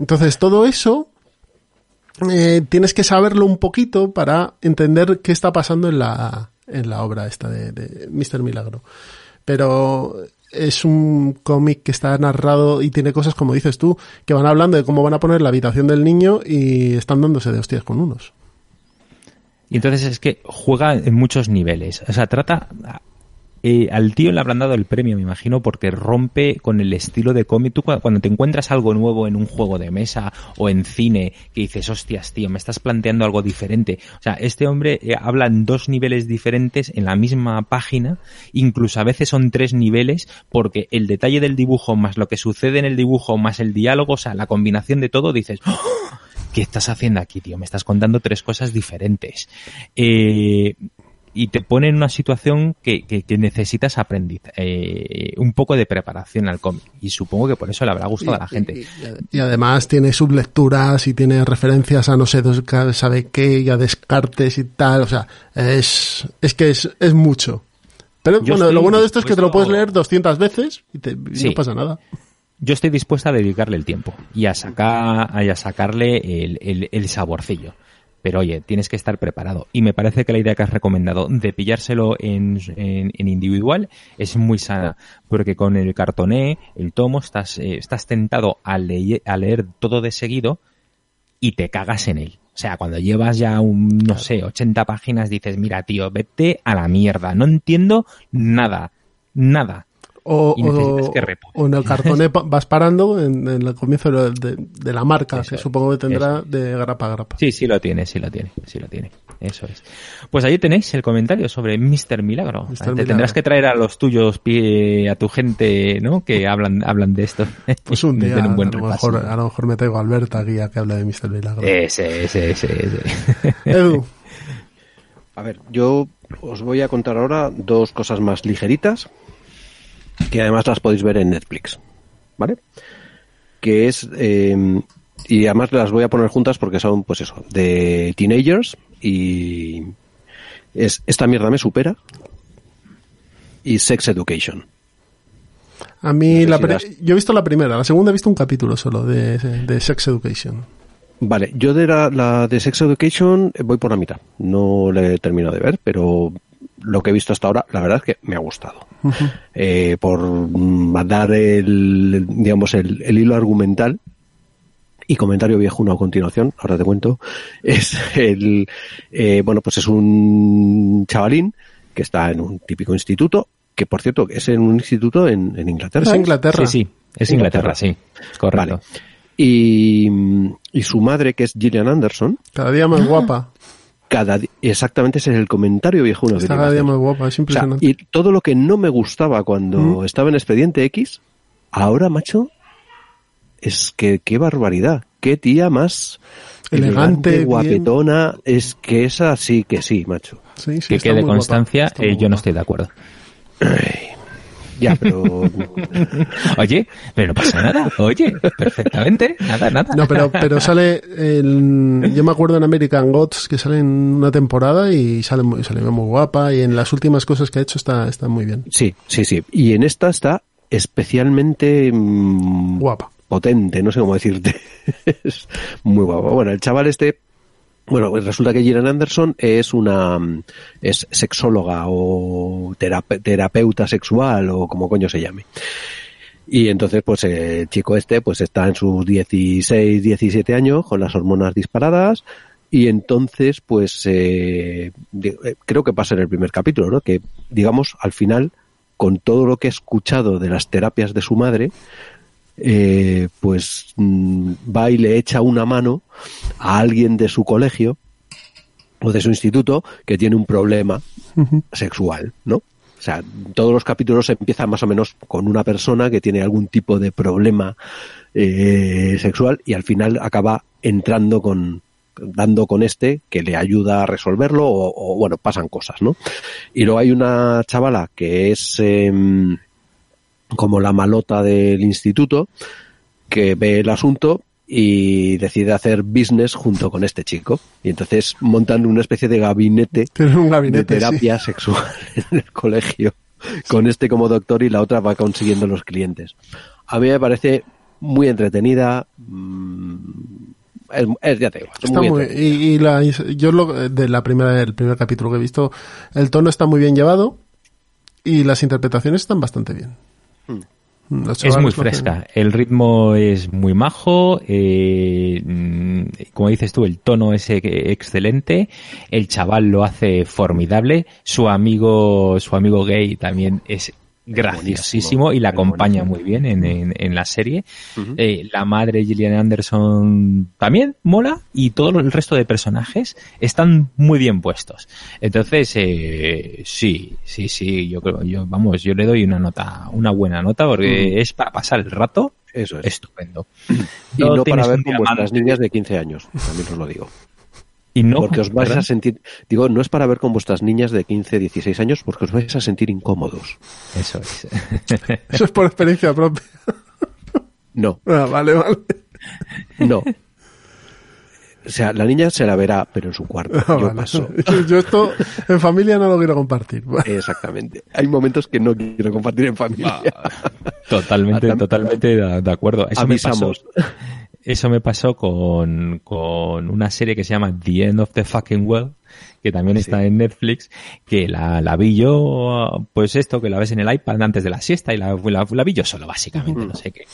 Entonces, todo eso eh, tienes que saberlo un poquito para entender qué está pasando en la, en la obra esta de, de Mr. Milagro. Pero es un cómic que está narrado y tiene cosas, como dices tú, que van hablando de cómo van a poner la habitación del niño y están dándose de hostias con unos. Y entonces es que juega en muchos niveles. O sea, trata. Eh, al tío le habrán dado el premio, me imagino, porque rompe con el estilo de cómic. Tú cua- cuando te encuentras algo nuevo en un juego de mesa o en cine, que dices, hostias, tío, me estás planteando algo diferente. O sea, este hombre eh, habla en dos niveles diferentes en la misma página, incluso a veces son tres niveles, porque el detalle del dibujo más lo que sucede en el dibujo más el diálogo, o sea, la combinación de todo, dices, ¡Oh! ¿qué estás haciendo aquí, tío? Me estás contando tres cosas diferentes. Eh, y te pone en una situación que, que, que necesitas aprendiz, eh, un poco de preparación al cómic. Y supongo que por eso le habrá gustado a la gente. Y, y además tiene sublecturas y tiene referencias a no sé, sabe qué, y a Descartes y tal. O sea, es, es que es, es mucho. Pero Yo bueno, lo bueno de esto es que te lo puedes leer 200 veces y, te, y Sí. no pasa nada. Yo estoy dispuesta a dedicarle el tiempo y a sacar, y a sacarle el, el, el saborcillo. Pero oye, tienes que estar preparado. Y me parece que la idea que has recomendado de pillárselo en, en, en individual es muy sana. Porque con el cartoné, el tomo, estás, eh, estás tentado a, leye- a leer todo de seguido y te cagas en él. O sea, cuando llevas ya un, no sé, 80 páginas dices, mira tío, vete a la mierda. No entiendo nada. Nada. O, Y necesitas o- que repuse. o en el cartoné pa- vas parando en, en el comienzo de, de- de la marca, Eso que es, supongo que tendrá de grapa a grapa. Sí, sí lo tiene, sí lo tiene, sí lo tiene. Eso es. Pues ahí tenéis el comentario sobre Mr. Milagro. Mr. Te Milagro. tendrás que traer a los tuyos, pie- a tu gente, ¿no? Que hablan, hablan de esto. Pues un día, un buen a, lo mejor, a lo mejor me traigo a Alberta aquí a que hable de Mr. Milagro. Ese, ese, ese, ese. Edu, A ver, yo os voy a contar ahora dos cosas más ligeritas, que además las podéis ver en Netflix, ¿vale? Que es, eh, y además las voy a poner juntas porque son, pues eso, de teenagers y es Esta mierda me supera y Sex Education. a mí, No sé la si pri- las- yo he visto la primera, la segunda he visto un capítulo solo de, de Sex Education. Vale, yo de la, la de Sex Education voy por la mitad. No la he terminado de ver, pero lo que he visto hasta ahora, la verdad es que me ha gustado. Eh, por dar el, digamos, el, el hilo argumental y comentario viejuno a continuación, ahora te cuento, es el, eh, bueno, pues es un chavalín que está en un típico instituto, que por cierto es en un instituto en, en Inglaterra. Es ¿eh? Inglaterra. Sí, sí, es Inglaterra, sí. Correcto. Vale. Y, y su madre, que es Gillian Anderson, Cada día más guapa. Cada exactamente ese es el comentario viejuno que Está iba cada día más guapa, es O sea, impresionante. y todo lo que no me gustaba cuando estaba en Expediente X, ahora, macho, es que qué barbaridad. Qué tía más Elegante, guapetona. Es que esa sí que sí, macho. Sí, sí, que quede guapa, constancia, eh, yo no estoy de acuerdo. Ya, pero Oye, pero no pasa nada. Oye, perfectamente. Nada, nada. No, pero, pero sale en, yo me acuerdo en American Gods que sale en una temporada y sale muy, sale muy guapa y en las últimas cosas que ha hecho está, está muy bien. sí, sí, sí. Y en esta está especialmente mm, Guapa. potente, no sé cómo decirte. es muy guapo. Bueno, el chaval este, bueno, pues resulta que Gillian Anderson es una, mm, es sexóloga o terape- terapeuta sexual o como coño se llame. Y entonces, pues el chico este, pues está en sus 16, 17 años con las hormonas disparadas y entonces, pues eh, eh, creo que pasa en el primer capítulo, ¿no? Que digamos al final, con todo lo que he escuchado de las terapias de su madre, eh, pues mm, va y le echa una mano a alguien de su colegio o de su instituto que tiene un problema sexual, ¿no? O sea, todos los capítulos empiezan más o menos con una persona que tiene algún tipo de problema eh, sexual y al final acaba entrando con dando con este que le ayuda a resolverlo o, o, bueno pasan cosas no y luego hay una chavala que es em, como la malota del instituto que ve el asunto y decide hacer business junto con este chico y entonces montan una especie de gabinete de gabinete. sí. terapia sexual en el colegio con este como doctor y la otra va consiguiendo los clientes. A mí me parece muy entretenida. mm, Es, es- ya te digo, Está muy muy, y, y la, yo lo, de la primera, el primer capítulo que he visto, el tono está muy bien llevado y las interpretaciones están bastante bien. Los Es muy fresca. El ritmo es muy majo. eh, mm, como dices tú, el tono es eh, excelente. El chaval lo hace formidable. Su amigo, su amigo gay también es graciosísimo y la acompaña muy bien en, en- en la serie. Eh, la madre Gillian Anderson también mola y todo el resto de personajes están muy bien puestos. Entonces, eh, sí, sí, sí, yo creo, yo, vamos, yo le doy una nota, una buena nota porque es para pasar el rato Eso es. estupendo. y no para ver con vuestras niñas de 15 años, también os lo digo. Y no, Porque os vais ¿verdad? a sentir, digo, no es para ver con vuestras niñas de 15, 16 años, porque os vais a sentir incómodos. Eso es. Eso es por experiencia propia. No, Ah, vale, vale. no. O sea, la niña se la verá, pero en su cuarto. Ah, Yo vale. paso. Yo esto en familia no lo quiero compartir. Exactamente. Hay momentos que no quiero compartir en familia. Totalmente, totalmente de, de acuerdo. Eso me pasó. Eso me pasó con, con una serie que se llama The End of the Fucking World, que también está en Netflix, que la, la vi yo, pues esto, que la ves en el iPad antes de la siesta y la, la, la vi yo solo, básicamente, no sé qué.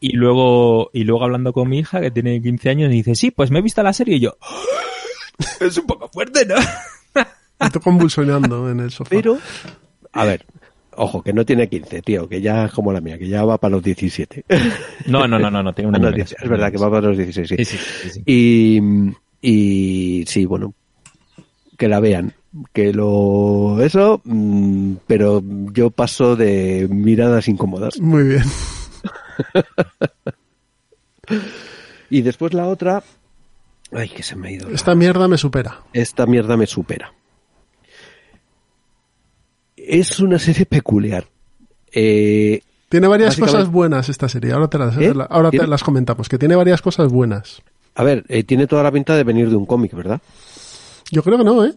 Y luego, y luego hablando con mi hija, que tiene 15 años, y dice, sí, pues me he visto la serie y yo, es un poco fuerte, ¿no? Estoy convulsionando en el sofá. Pero, a ver, ojo, que no tiene 15, tío, que ya es como la mía, que ya va para los 17. No, no, no, no, no, tiene una Ah, no, año 10, menos. es verdad que va para los 16, sí. Sí, sí, sí, sí. Y, y sí, bueno, que la vean. Que lo. Eso, mm, pero yo paso de miradas incómodas. Muy bien. Y después la otra. Ay, que se me ha ido. la- Esta mierda me supera. Esta mierda me supera. Es una serie peculiar. Eh, Tiene varias cosas buenas esta serie. Ahora te las, ¿Eh? ahora te ¿Tiene? las comentamos. Que tiene varias cosas buenas. a ver, eh, tiene toda la pinta de venir de un cómic, ¿verdad? Yo creo que no, ¿eh?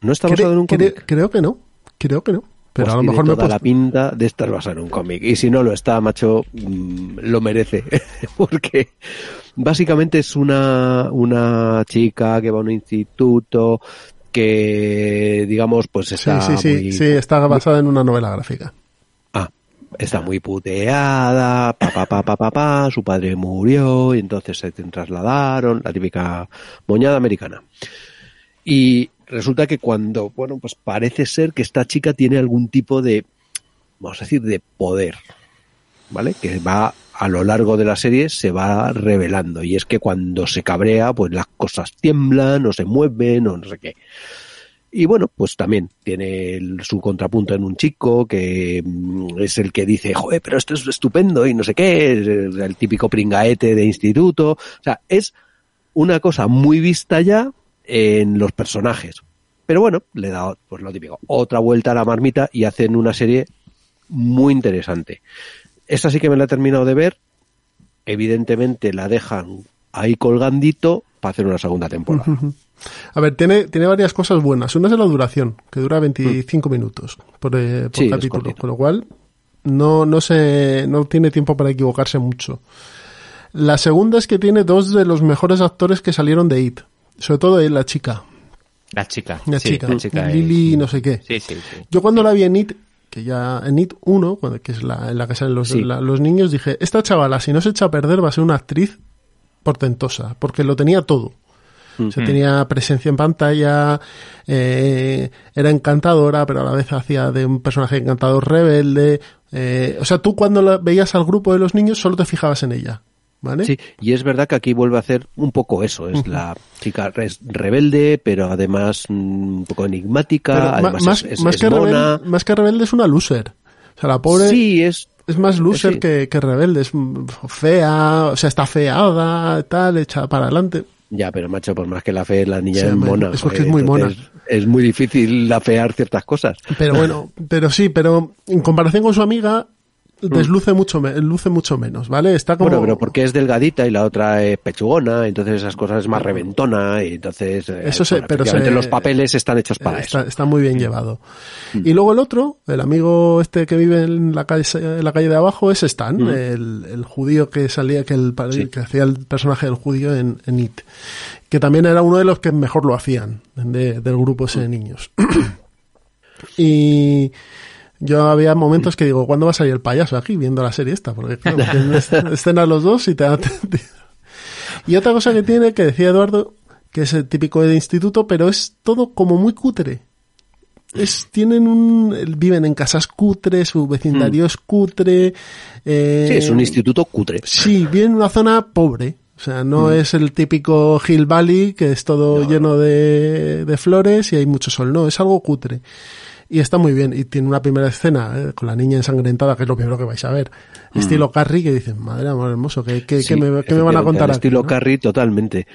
¿No está basado en un cómic? creo que no. Creo que no. Pero Pues a lo tiene mejor me he toda la pinta de estar basado en un cómic. Y si no lo está, macho, mm, lo merece. Porque básicamente es una, una chica que va a un instituto que, digamos, pues está sí, sí. muy- Sí, está basada en una novela gráfica. Ah, está muy puteada, pa, pa, pa, pa, pa, pa, su padre murió y entonces se trasladaron, la típica moñada americana. Y resulta que cuando, bueno, pues parece ser que esta chica tiene algún tipo de, vamos a decir, de poder, ¿vale? Que va a lo largo de la serie se va revelando y es que cuando se cabrea, pues las cosas tiemblan o se mueven o no sé qué. Y bueno, pues también tiene su contrapunto en un chico que mm, es el que dice, joder, pero esto es estupendo y no sé qué, el, el típico pringaete de instituto. O sea, es una cosa muy vista ya en los personajes. Pero bueno, le da, pues lo típico, otra vuelta a la marmita y hacen una serie muy interesante. Esta sí que me la he terminado de ver. Evidentemente la dejan ahí colgandito para hacer una segunda temporada. A ver, tiene, tiene varias cosas buenas. Una es la duración, que dura 25 minutos por, eh, por Sí, es capítulo. Con lo cual, no, no, se, no tiene tiempo para equivocarse mucho. La segunda es que tiene dos de los mejores actores que salieron de IT. Sobre todo eh, la chica. La chica. La sí, chica. la chica es- Lili, no sé qué. Sí, sí, sí. Yo cuando la vi en IT, que ya en IT 1, cuando- que es la, en la que salen los, Sí. la- los niños, dije, esta chavala, si no se echa a perder, va a ser una actriz portentosa, porque lo tenía todo. O sea, tenía presencia en pantalla, eh, era encantadora, pero a la vez hacía de un personaje encantador rebelde. eh, o sea, tú cuando la veías al grupo de los niños solo te fijabas en ella. ¿Vale? Sí, y es verdad que aquí vuelve a hacer un poco eso. Es la chica res- rebelde, pero además mm, un poco enigmática. Pero además más, es, es- más es que mona. rebelde, más que rebelde es una loser. O sea, la pobre Sí, es. es más loser sí. que, que rebelde. Es mm, fea, o sea, está feada, tal, hecha para adelante. Ya, pero macho, por más que la fe, la niña Sí, es mona. es porque joder, es muy mona. Es muy difícil afear ciertas cosas. Pero bueno, pero sí, pero en comparación con su amiga, desluce mucho, luce mucho menos, ¿vale? Está como... Bueno, pero porque es delgadita y la otra es pechugona, entonces esas cosas es más reventona y entonces eh, Eso se- bueno, pero se- los papeles están hechos para está, eso. está muy bien llevado. Y luego el otro, el amigo este que vive en la calle, en la calle de abajo, es Stan, el, el judío que salía, que, el, que hacía el personaje del judío en, en It. Que también era uno de los que mejor lo hacían, de- del grupo ese de niños. y yo había momentos que digo, ¿cuándo va a salir el payaso aquí viendo la serie esta? Porque claro, escenas los dos y te da... Y otra cosa que tiene, que decía Eduardo, que es el típico de instituto, pero es todo como muy cutre. Es, tienen un, viven en casas cutres, su vecindario es cutre. eh, Sí, es un instituto cutre. Sí, viven en una zona pobre. O sea, no es el típico Hill Valley, que es todo lleno de, de flores y hay mucho sol. No, es algo cutre. Y está muy bien. Y tiene una primera escena eh, con la niña ensangrentada, que es lo primero que vais a ver. Estilo Carrie, que dicen, madre amor hermoso, ¿qué, qué, Sí, qué me, qué me van a contar aquí? estilo no? Carrie totalmente.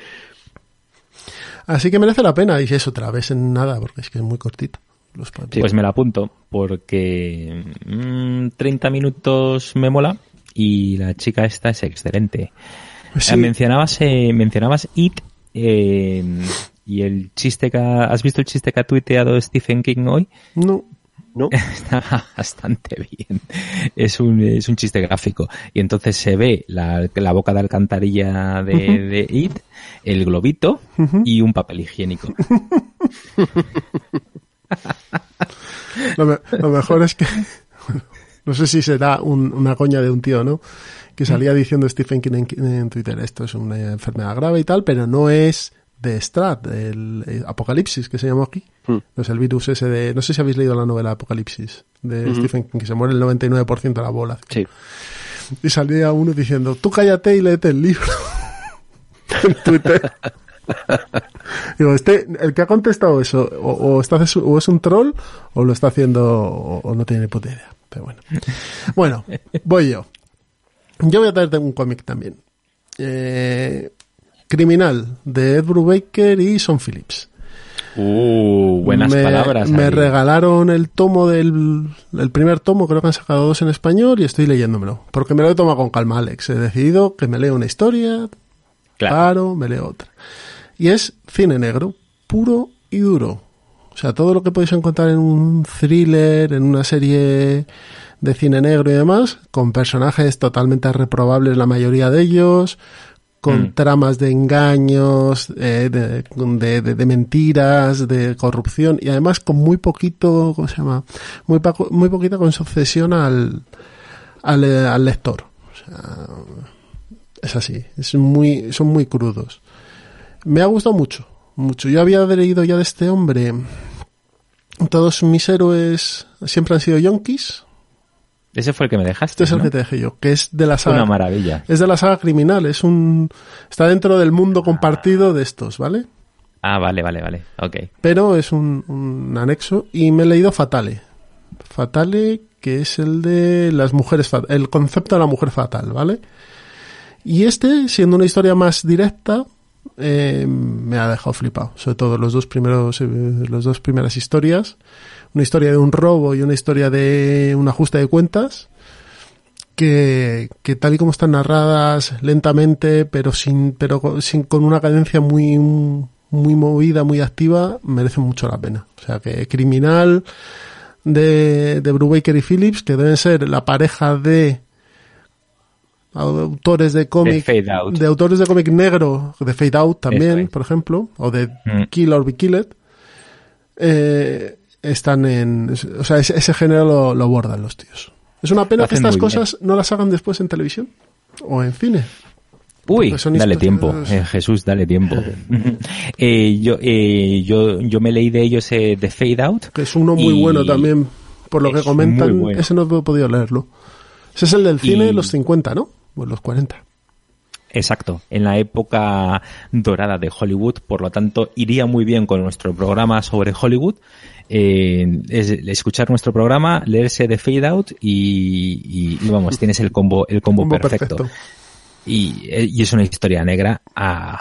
Así que merece la pena. Y eso te la ves en nada, porque es que es muy cortito. Los pa- Pues me la apunto porque mm, 30 minutos me mola y la chica esta es excelente. Pues Eh, sí. mencionabas, eh, mencionabas It eh, y el chiste que ha- has visto el chiste que ha tuiteado Stephen King hoy No. ¿No? está bastante bien. Es un, es un chiste gráfico. Y entonces se ve la, la boca de alcantarilla de, de It, el globito y un papel higiénico. Lo, me- lo mejor es que. No sé si será un- una coña de un tío, ¿no? Que salía diciendo Stephen King en, en Twitter, esto es una enfermedad grave y tal, pero no es de Strat, el, eh, Apocalipsis, que se llama aquí. Hmm. No es el virus ese de... No sé si habéis leído la novela Apocalipsis de Stephen King, que se muere el 99% de la bola. Sí. Y salía uno diciendo, tú cállate y léete el libro. en Twitter. Digo, este, el que ha contestado eso, o, o está, o es un troll, o lo está haciendo, o, o no tiene ni puta idea. Pero bueno. Bueno, voy yo. Yo voy a traerte un cómic también. Eh, Criminal, de Ed Brubaker y Son Phillips. Uh, buenas me, palabras. Me ahí. regalaron el tomo del el primer tomo, creo que han sacado dos en español y estoy leyéndomelo. Porque me lo he tomado con calma, Alex. He decidido que me leo una historia, Claro. paro, me leo otra. Y es cine negro, puro y duro. O sea, todo lo que podéis encontrar en un thriller, en una serie de cine negro y demás, con personajes totalmente reprobables la mayoría de ellos, con Mm. tramas de engaños, eh, de, de- de- de mentiras, de corrupción y además con muy poquito, ¿cómo se llama? Muy, paco- muy poquita concesión al, al, eh, al lector. O sea, es así, es muy, son muy crudos. Me ha gustado mucho, mucho. Yo había leído ya de este hombre, todos mis héroes siempre han sido yonkis. Ese fue el que me Este dejaste. es el ¿no? que te dejé yo, que es de la Fue una saga. maravilla. Es de la saga criminal, es un está dentro del mundo compartido de estos, ¿vale? Ah, vale, vale, vale. Ok. Pero es un, un anexo y me he leído Fatale. Fatale, que es el de las mujeres, el concepto de la mujer fatal, ¿vale? Y este, siendo una historia más directa, eh, me ha dejado flipado. Sobre todo los dos primeros, eh, las dos primeras historias. Una historia de un robo y una historia de un ajuste de cuentas. Que, que tal y como están narradas lentamente, pero sin, pero con- sin, con una cadencia muy, muy movida, muy activa, merece mucho la pena. O sea que Criminal de, de Brubaker y Phillips, que deben ser la pareja de autores de cómic, De autores de cómic negro, de Fade Out también, es. por ejemplo, o de Mm. Kill or Be Killed, eh, están en, o sea, ese, ese género lo, lo bordan los tíos. Es una pena que estas muy bien. cosas no las hagan después en televisión o en cine. Uy, dale tiempo, eh, Jesús, dale tiempo. eh, yo, eh, yo, yo me leí de ellos eh, The Fade Out. Que es uno muy bueno también, por lo que comentan. bueno. Ese no he podido leerlo. Ese es el del cine Y- de los 50, ¿no? O los 40. Exacto, en la época dorada de Hollywood, por lo tanto iría muy bien con nuestro programa sobre Hollywood, eh, es- escuchar nuestro programa, leerse de Fade Out y, y- y vamos, tienes el combo, el combo, Combo perfecto. perfecto. Y, eh, y es una historia negra ah,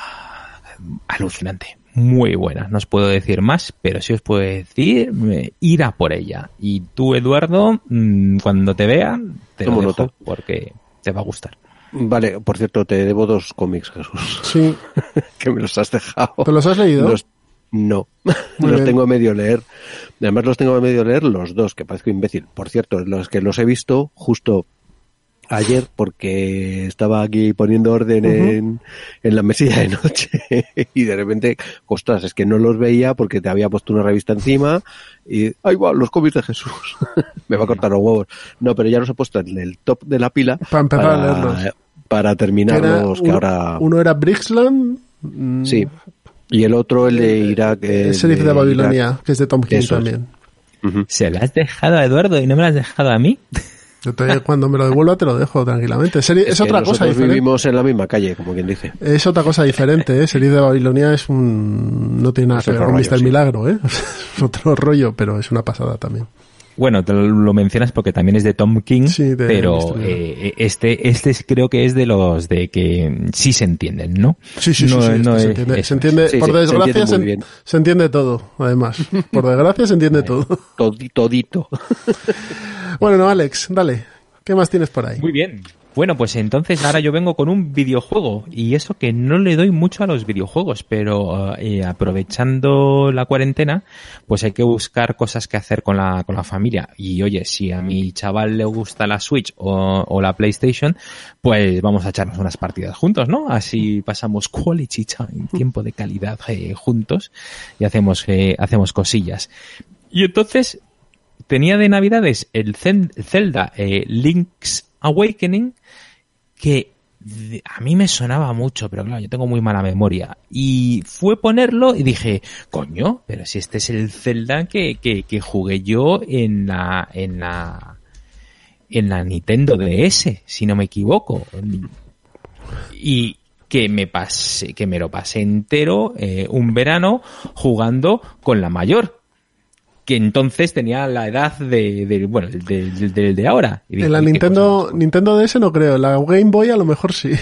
alucinante, muy buena. No os puedo decir más, pero sí os puedo decir, eh, ir a por ella. Y tú, Eduardo, mm, cuando te vea, te lo Tomo dejo nota. porque te va a gustar. Vale, por cierto, te debo dos cómics, Jesús, Sí, que me los has dejado. ¿te los has leído? Los- no, los bien. tengo a medio leer. Además los tengo a medio leer los dos, que parezco imbécil. Por cierto, los que los he visto justo ayer porque estaba aquí poniendo orden en, en la mesilla de noche y de repente, ostras, es que no los veía porque te había puesto una revista encima y ahí va, los cómics de Jesús. Me va a cortar los huevos. No, pero ya los he puesto en el top de la pila Para empezar a leerlos. para Que era terminarlos, que uno, ahora... uno era Brixland. mm, Sí. Y el otro, el de Irak. eh, El sheriff de, Irak. Babilonia, que es de Tom King Eso es. también. ¿Se lo has dejado a Eduardo y no me lo has dejado a mí? Yo te- cuando me lo devuelva te lo dejo tranquilamente. Es, otra cosa nosotros diferente. vivimos en la misma calle, como quien dice. Es otra cosa diferente, ¿eh? Serie de Babilonia es un... No tiene nada Es que ver con Mr. sí. Milagro, ¿eh? Es otro rollo, pero es una pasada también. Bueno, te lo- lo mencionas porque también es de Tom King, Sí, de pero. Milagro. eh, este, este es- creo que es de los de que sí se entienden, ¿no? Sí, sí, No- sí, sí, no esto es- se entiende, se por se desgracia entiende se, entiende todo, además. Por desgracia se entiende todo. Todi- Todito. Bueno, no, Alex, dale. ¿Qué más tienes por ahí? Muy bien. Bueno, pues entonces ahora yo vengo con un videojuego y eso que no le doy mucho a los videojuegos, pero eh, aprovechando la cuarentena, pues hay que buscar cosas que hacer con la, con la familia. Y oye, si a mi chaval le gusta la Switch o, la PlayStation, pues vamos a echarnos unas partidas juntos, ¿no? Así pasamos quality time, tiempo de calidad eh, juntos y hacemos, eh, hacemos cosillas. Y entonces tenía de navidades el Zelda eh, Link's Awakening que a mí me sonaba mucho, pero claro, yo tengo muy mala memoria. Y fue ponerlo y dije, coño, pero si este es el Zelda que, que, que jugué yo en la, en la, en la Nintendo DS, si no me equivoco. Y que me pasé, que me lo pasé entero eh, un verano jugando con la mayor. Que entonces tenía la edad de, de bueno, del de, de ahora. Y dije, En la "Uy, qué Nintendo, Nintendo DS no creo, la Game Boy a lo mejor sí.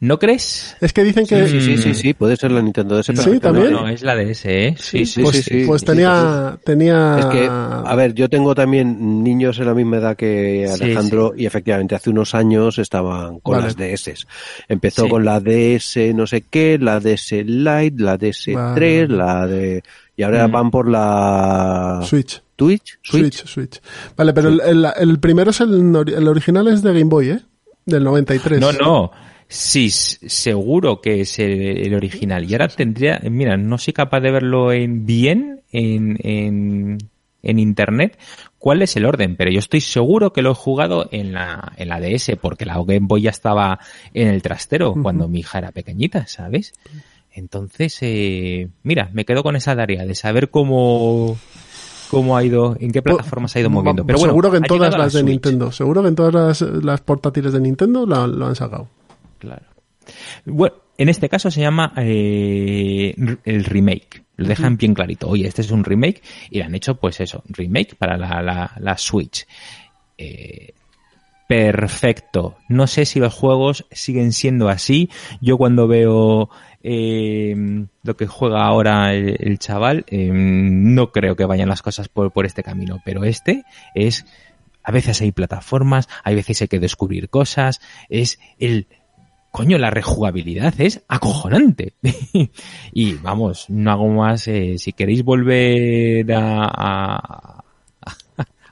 ¿No crees? Es que dicen que... Sí, sí, sí, sí, puede ser la Nintendo DS. Sí, perfectamente. también. No, no, es la DS, ¿eh? Sí, sí, pues, sí, sí, pues sí, tenía, tenía... Es que, a ver, yo tengo también niños en la misma edad que Sí, Alejandro y efectivamente hace unos años estaban con Vale. las DS. Empezó Sí. con la DS no sé qué, la DS Lite, la DS3, Vale, vale. la de... Y ahora Mm. van por la... Switch. Twitch, Switch, Switch. Vale, pero el, el- el primero es el, el original es de Game Boy, ¿eh? Del 93. No, no. Sí, seguro que es el, el original. Y ahora tendría, mira, no soy capaz de verlo en bien en, en, en internet cuál es el orden, pero yo estoy seguro que lo he jugado en la, en la DS, porque la Game Boy ya estaba en el trastero cuando mi hija era pequeñita, ¿sabes? Entonces, eh, mira, me quedo con esa tarea de saber cómo, cómo ha ido, en qué plataformas ha ido moviendo. Pero bueno, seguro que en todas las de Switch. Nintendo. Seguro que en todas las, las portátiles de Nintendo lo han sacado. Claro. Bueno, en este caso se llama eh, el remake. Lo dejan bien clarito. Oye, este es un remake y le han hecho, pues eso, remake para la, la, la Switch. Eh, perfecto. No sé si los juegos siguen siendo así. Yo cuando veo eh, lo que juega ahora el, el chaval, eh, no creo que vayan las cosas por, por este camino. Pero este es a veces hay plataformas, hay veces hay que descubrir cosas, es el coño, la rejugabilidad es acojonante. y vamos, no hago más, eh, si queréis volver a,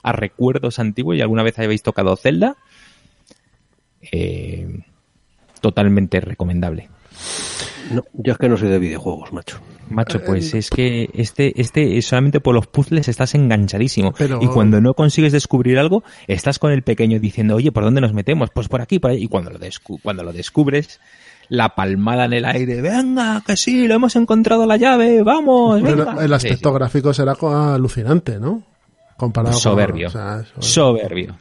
recuerdos antiguos y alguna vez habéis tocado Zelda, eh, totalmente recomendable. No, yo es que no soy de videojuegos, macho. Macho, pues es que este, este, solamente por los puzzles estás enganchadísimo. Pero- Y cuando no consigues descubrir algo, estás con el pequeño diciendo, oye, ¿por dónde nos metemos? Pues por aquí, por ahí. Y cuando lo, descu- cuando lo descubres, la palmada en el aire, venga, que sí, lo hemos encontrado la llave, vamos, Pero el Sí, aspecto gráfico será alucinante, ¿no? Comparado Soberbio. con... o sea, eso- sí. Soberbio.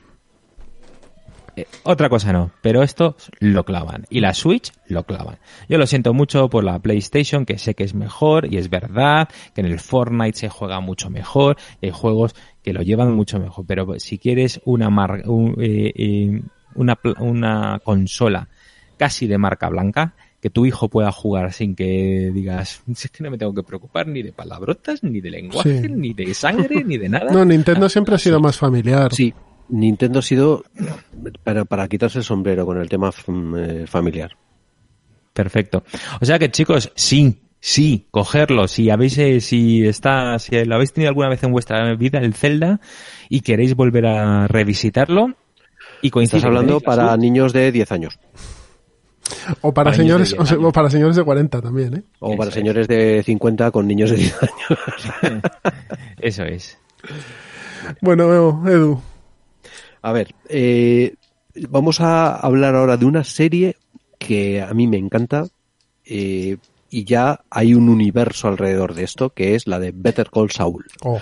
Eh, otra cosa no, pero esto lo clavan. Y la Switch lo clavan. Yo lo siento mucho por la PlayStation, que sé que es mejor, y es verdad, que en el Fortnite se juega mucho mejor, y hay juegos que lo llevan mucho mejor. Pero si quieres una, mar- un- eh, eh, una, una consola casi de marca blanca, que tu hijo pueda jugar sin que digas, "Si es que no me tengo que preocupar ni de palabrotas, ni de lenguaje, Sí. ni de sangre, ni de nada. No, Nintendo siempre ha sido más familiar. Sí, Nintendo ha sido para, para quitarse el sombrero con el tema mm, eh, familiar. Perfecto. O sea que chicos, sí, sí, cogerlo. Si habéis, eh, si está, si lo habéis tenido alguna vez en vuestra vida el Zelda y queréis volver a revisitarlo y coincidir. Estás hablando ¿tenéis la para Switch? niños de 10 años O para, Para señores, o, 10 se- o años. para señores de 40 también, ¿eh? o Eso para es. señores de 50 con niños de 10 años. Eso es. Bueno, Edu, A ver, eh, vamos a hablar ahora de una serie que a mí me encanta eh, y ya hay un universo alrededor de esto que es la de Better Call Saul. oh,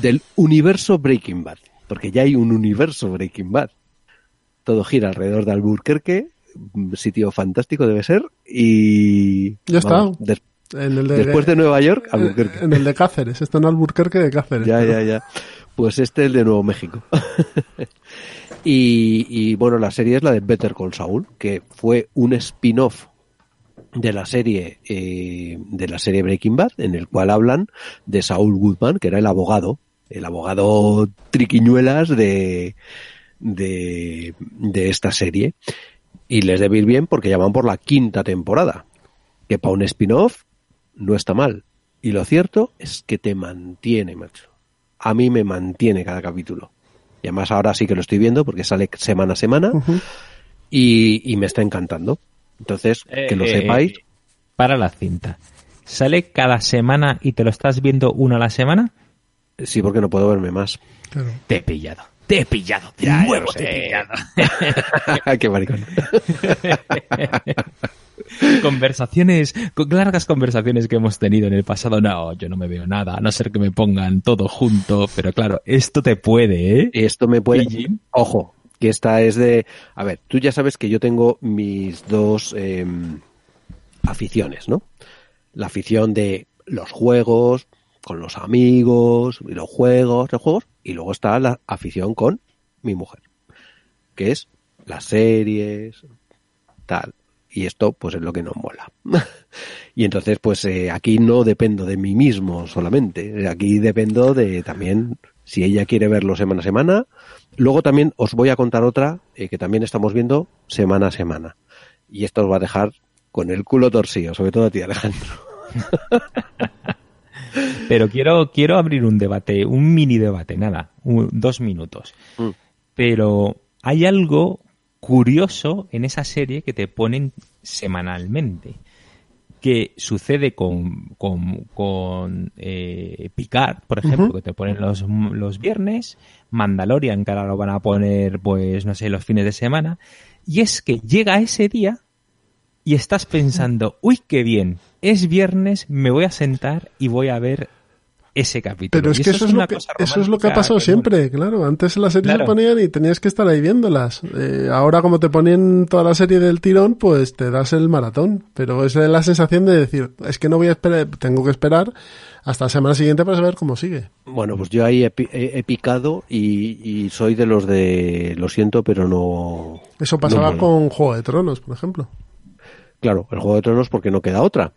Del universo Breaking Bad, porque ya hay un universo Breaking Bad. Todo gira alrededor de Albuquerque, un sitio fantástico debe ser, y... Ya está. vamos, des- en el de, después de Nueva York, Albuquerque. en el de Cáceres, está en Albuquerque de Cáceres. Ya, pero- ya, ya. Pues este es de Nuevo México. y, bueno, la serie es la de Better Call Saul, que fue un spin-off de la serie eh, de la serie Breaking Bad, en el cual hablan de Saul Goodman, que era el abogado, el abogado triquiñuelas de, de, de esta serie. Y les debe ir bien porque ya van por la quinta temporada, que para un spin-off no está mal. Y lo cierto es que te mantiene, macho. A mí me mantiene cada capítulo. Y además ahora sí que lo estoy viendo porque sale semana a semana y, y me está encantando. Entonces, que lo Eh, sepáis. eh, para la cinta. ¿Sale cada semana y te lo estás viendo una a la semana? Sí, porque no puedo verme más. Claro. Te he pillado. Te he pillado. De Ya, nuevo te he pillado. Qué maricón. conversaciones, con largas conversaciones que hemos tenido en el pasado. No, yo no me veo nada, a no ser que me pongan todo junto. Pero claro, esto te puede, ¿eh? Esto me puede... Ojo, que esta es de... A ver, tú ya sabes que yo tengo mis dos eh, aficiones, ¿no? La afición de los juegos, con los amigos, y los juegos, los juegos, y luego está la afición con mi mujer, que es las series, tal. Y esto, pues, es lo que nos mola. y entonces, pues, eh, aquí no dependo de mí mismo solamente. Aquí dependo de también, si ella quiere verlo semana a semana. Luego también os voy a contar otra eh, que también estamos viendo semana a semana. Y esto os va a dejar con el culo torcido, sobre todo a ti, Alejandro. Pero quiero, quiero abrir un debate, un mini debate, nada, un- dos minutos. Mm. Pero hay algo curioso en esa serie que te ponen semanalmente. Que sucede con, con, con eh, Picard, por ejemplo, que te ponen los, los viernes, Mandalorian, que ahora lo van a poner, pues, no sé, los fines de semana. Y es que llega ese día y estás pensando, uy, qué bien, es viernes, me voy a sentar y voy a ver ese capítulo. Pero es Y que eso, es, lo que, eso es lo que ha pasado que siempre, claro. Antes las series Claro. se ponían y tenías que estar ahí viéndolas. Eh, ahora como te ponen toda la serie del tirón, pues te das el maratón. Pero esa es la sensación de decir, es que no voy a esperar, tengo que esperar hasta la semana siguiente para saber cómo sigue. Bueno, pues yo ahí he, pi- he- he picado y, y soy de los de lo siento, pero no. Eso pasaba no, con Juego de Tronos, por ejemplo. Claro, el Juego de Tronos porque no queda otra.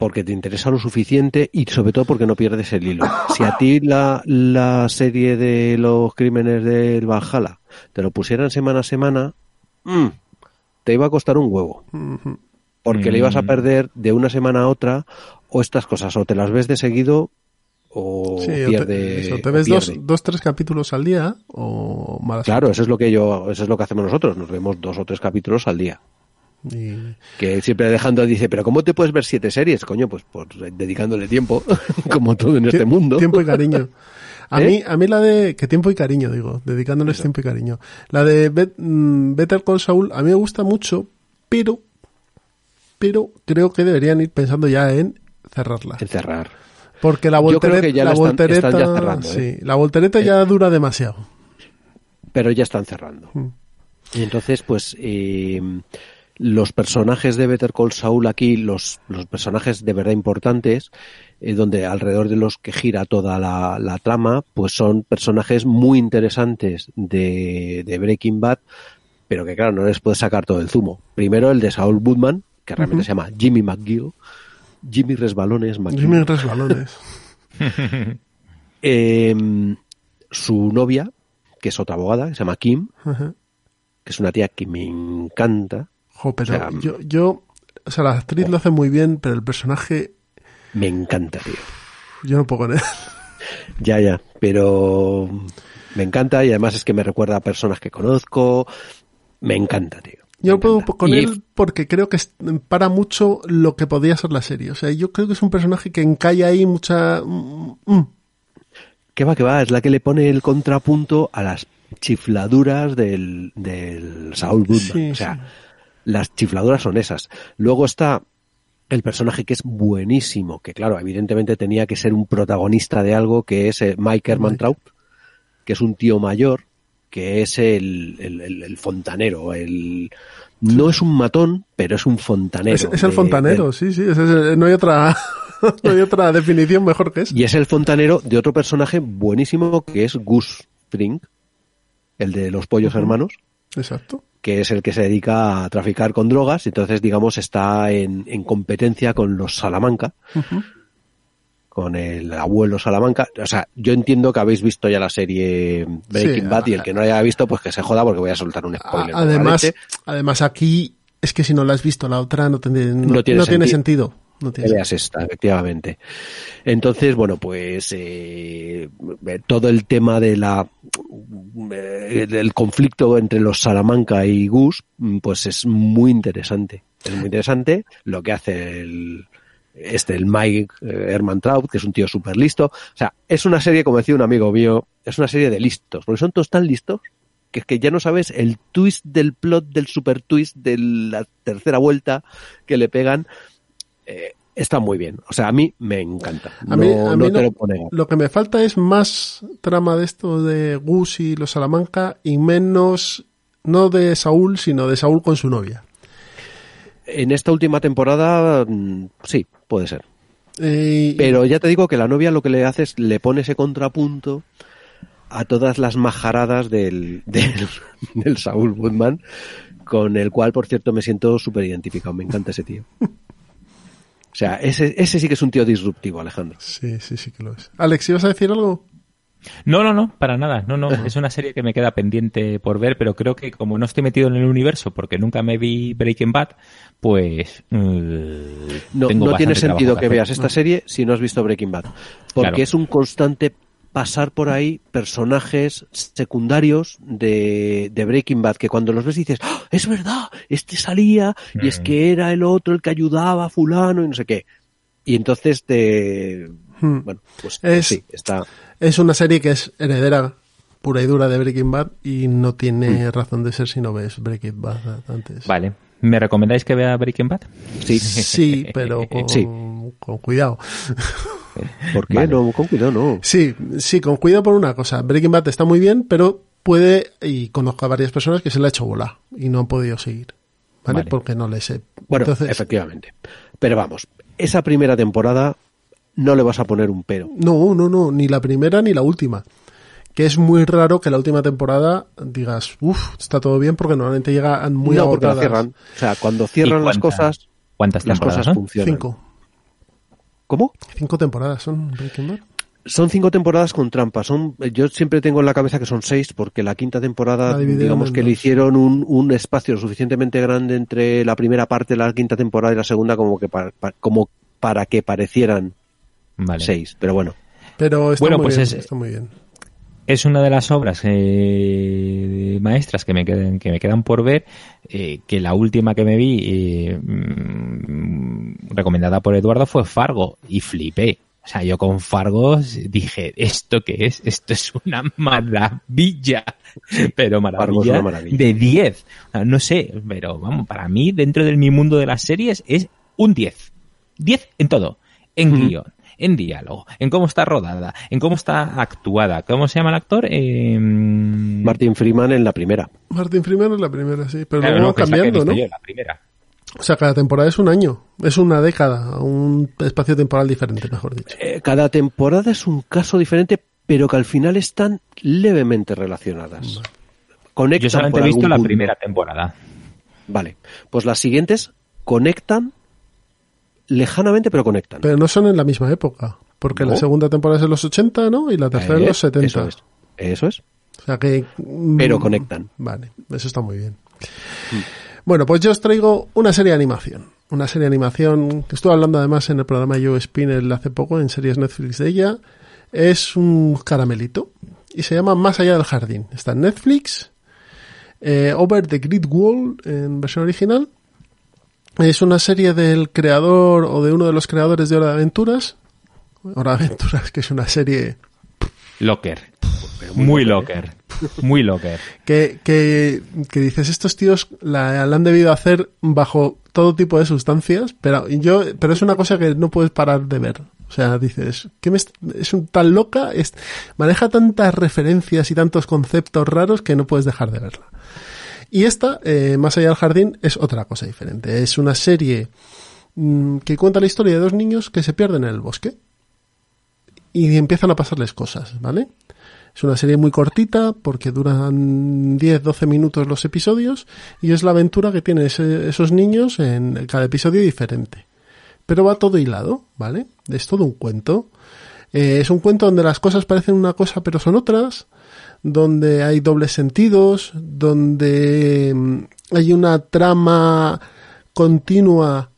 Porque te interesa lo suficiente y sobre todo porque no pierdes el hilo. Si a ti la, la serie de los crímenes del Valhalla te lo pusieran semana a semana, mm, te iba a costar un huevo. Porque le ibas a Mm. perder de una semana a otra o estas cosas, o te las ves de seguido o Sí, o te, pierde. eso, te o ves dos, pierde. dos, tres capítulos al día o malas Claro, eso es lo que yo, eso es lo que hacemos nosotros. Nos vemos dos o tres capítulos al día. Y- Que siempre Alejandro dice, pero ¿cómo te puedes ver siete series? Coño, pues, pues dedicándole tiempo, como todo en este mundo. Tiempo y cariño. A ¿Eh? mí, a mí la de, que tiempo y cariño, digo, dedicándoles tiempo y cariño. La de Bet- mm, Better Call Saul, a mí me gusta mucho, pero, pero creo que deberían ir pensando ya en cerrarla. Encerrar. Porque la voltereta, ya la están- voltereta, están ya cerrando, sí, ¿eh? la voltereta ya dura demasiado. pero ya están cerrando. Mm. Y entonces, pues, eh, los personajes de Better Call Saul aquí, los, los personajes de verdad importantes, eh, donde alrededor de los que gira toda la, la trama, pues son personajes muy interesantes de, de Breaking Bad, pero que claro, no les puedes sacar todo el zumo. Primero el de Saul Goodman, que realmente se llama Jimmy McGill, Jimmy Resbalones McGill. Jimmy Resbalones. Eh, su novia, que es otra abogada, que se llama Kim, que es una tía que me encanta. Jo, pero O sea, yo, yo, o sea, la actriz lo hace muy bien, pero el personaje, Me encanta, tío. yo no puedo con él. Ya, ya, pero me encanta y además es que me recuerda a personas que conozco. Me encanta, tío. Yo no puedo encanta. con Y- él porque creo que para mucho lo que podía ser la serie. O sea, yo creo que es un personaje que encalla ahí mucha... mm, mm. Que va, que va, es la que le pone el contrapunto a las chifladuras del, del Saul Goodman. Sí, o sea, sí. Las chifladuras son esas. Luego está el personaje que es buenísimo, que claro, evidentemente tenía que ser un protagonista de algo, que es eh, Mike Hermantraut, que es un tío mayor, que es el, el, el- el fontanero, el... No es un matón, pero es un fontanero. Es, es el de- fontanero, sí, sí. es no hay otra no hay otra definición mejor que eso. Y es el fontanero de otro personaje buenísimo que es Gus Fring, el de los pollos hermanos, Exacto. Que es el que se dedica a traficar con drogas, entonces digamos está en, en competencia con los Salamanca, con el abuelo Salamanca. O sea, yo entiendo que habéis visto ya la serie Breaking Sí, Bad y el que no haya visto, pues que se joda porque voy a soltar un spoiler. Además, además aquí es que si no la has visto la otra no, tiene- no, No tiene no tiene sentido. No esta, efectivamente. Entonces, bueno, pues eh, todo el tema de la eh, del conflicto entre los Salamanca y Gus, mm, pues es muy interesante. Es muy interesante lo que hace el este el Mike eh, Herman Traut, que es un tío súper listo. O sea, es una serie, como decía un amigo mío, es una serie de listos, porque son todos tan listos que es que ya no sabes el twist del plot, del super twist, de la tercera vuelta que le pegan. Eh, está muy bien. O sea, a mí me encanta. A mí, no, a mí no te lo lo que me falta es más trama de esto de Gus y los Salamanca y menos, no de Saúl, sino de Saúl con su novia. En esta última temporada, mm, sí, puede ser. Eh, Pero ya te digo que la novia lo que le hace es le pone ese contrapunto a todas las majaradas del, del, del Saúl Goodman, con el cual, por cierto, me siento súper identificado. Me encanta ese tío. O sea, ese, ese sí que es un tío disruptivo, Alejandro. Sí, sí, sí que lo es. Alex, ¿ibas a decir algo? No, no, no, para nada. No, no. Es una serie que me queda pendiente por ver, pero creo que como no estoy metido en el universo porque nunca me vi Breaking Bad, pues. eh, No, tengo no tiene sentido que veas esta serie si no has visto Breaking Bad. Porque Claro. es un constante pasar por ahí personajes secundarios de, de Breaking Bad que cuando los ves dices, ¡Ah, es verdad, este salía y es Mm. que era el otro el que ayudaba a fulano y no sé qué. Y entonces te... Hmm. Bueno, pues Es- sí, está... Es una serie que es heredera pura y dura de Breaking Bad y no tiene razón de ser si no ves Breaking Bad antes. Vale. ¿Me recomendáis que vea Breaking Bad? Sí, Sí, pero con, Sí. con cuidado. ¿Por qué? Vale. No, con cuidado, no. Sí, sí, con cuidado por una cosa. Breaking Bad está muy bien, pero puede, y conozco a varias personas que se le ha hecho bola y no han podido seguir. ¿Vale? Vale. Porque no les sé. Bueno, Entonces, efectivamente. Pero vamos, esa primera temporada no le vas a poner un pero. no, no, no, ni la primera ni la última. Que es muy raro que la última temporada digas, uff, está todo bien, porque normalmente llegan muy no, porque la cierran. O sea, cuando cierran ¿Y las cosas, ¿Cuántas las cosas son? funcionan. Cinco. ¿Cómo? Cinco temporadas son Breaking Bad. Son cinco temporadas con trampa. Son, yo siempre tengo en la cabeza que son seis, porque la quinta temporada, La digamos que le hicieron un, un espacio lo suficientemente grande entre la primera parte de la quinta temporada y la segunda, como que para, para- como para que parecieran Vale. seis. Pero bueno, Pero está Bueno, muy pues bien, es- está muy bien. es una de las obras eh, maestras que me quedan que me quedan por ver eh, que la última que me vi eh, recomendada por Eduardo fue Fargo y flipé o sea yo con Fargo dije esto qué es esto es una maravilla pero Fargo es maravilla, una maravilla. de 10 O sea, no sé pero vamos para mí dentro de mi mundo de las series es un 10 10 en todo en Ujú. guion en diálogo, en cómo está rodada, en cómo está actuada. ¿Cómo se llama el actor? Eh, Martin Freeman en la primera. Martin Freeman es la primera, sí. Pero claro, luego no, cambiando, ¿no? yo, la primera. O sea, cada temporada es un año. Es una década, un espacio temporal diferente, mejor dicho. Eh, cada temporada es un caso diferente, pero que al final están levemente relacionadas. Conectan Yo solamente he visto la punto. primera temporada. Vale, pues las siguientes conectan lejanamente, pero conectan. Pero no son en la misma época. Porque la segunda temporada es en los 80, ¿no? Y la tercera en Eh, los 70. Eso es. Eso es. O sea que... mm, Pero conectan. Vale, eso está muy bien. Bueno, pues yo os traigo una serie de animación. Una serie de animación que estuve hablando además en el programa Yo Spinel hace poco, en series Netflix de ella. Es un caramelito y se llama Más allá del jardín. Está en Netflix. eh, Over the Great Wall en versión original. Es una serie del creador o de uno de los creadores de Hora de Aventuras. Hora de Aventuras, que es una serie Locker. Muy locker. Muy locker. que, que, que dices, estos tíos la, han debido hacer bajo todo tipo de sustancias, pero yo, pero es una cosa que no puedes parar de ver. O sea, dices, ¿qué es tan loca? Maneja tantas referencias y tantos conceptos raros que no puedes dejar de verla. Y esta, eh, Más allá del jardín, es otra cosa diferente. Es una serie mm, que cuenta la historia de dos niños que se pierden en el bosque y empiezan a pasarles cosas, ¿vale? Es una serie muy cortita porque duran 10-12 minutos los episodios y es la aventura que tienen esos niños en cada episodio diferente. Pero va todo hilado, ¿vale? Es todo un cuento. Eh, es un cuento donde las cosas parecen una cosa pero son otras, donde hay dobles sentidos, donde mm, hay una trama continua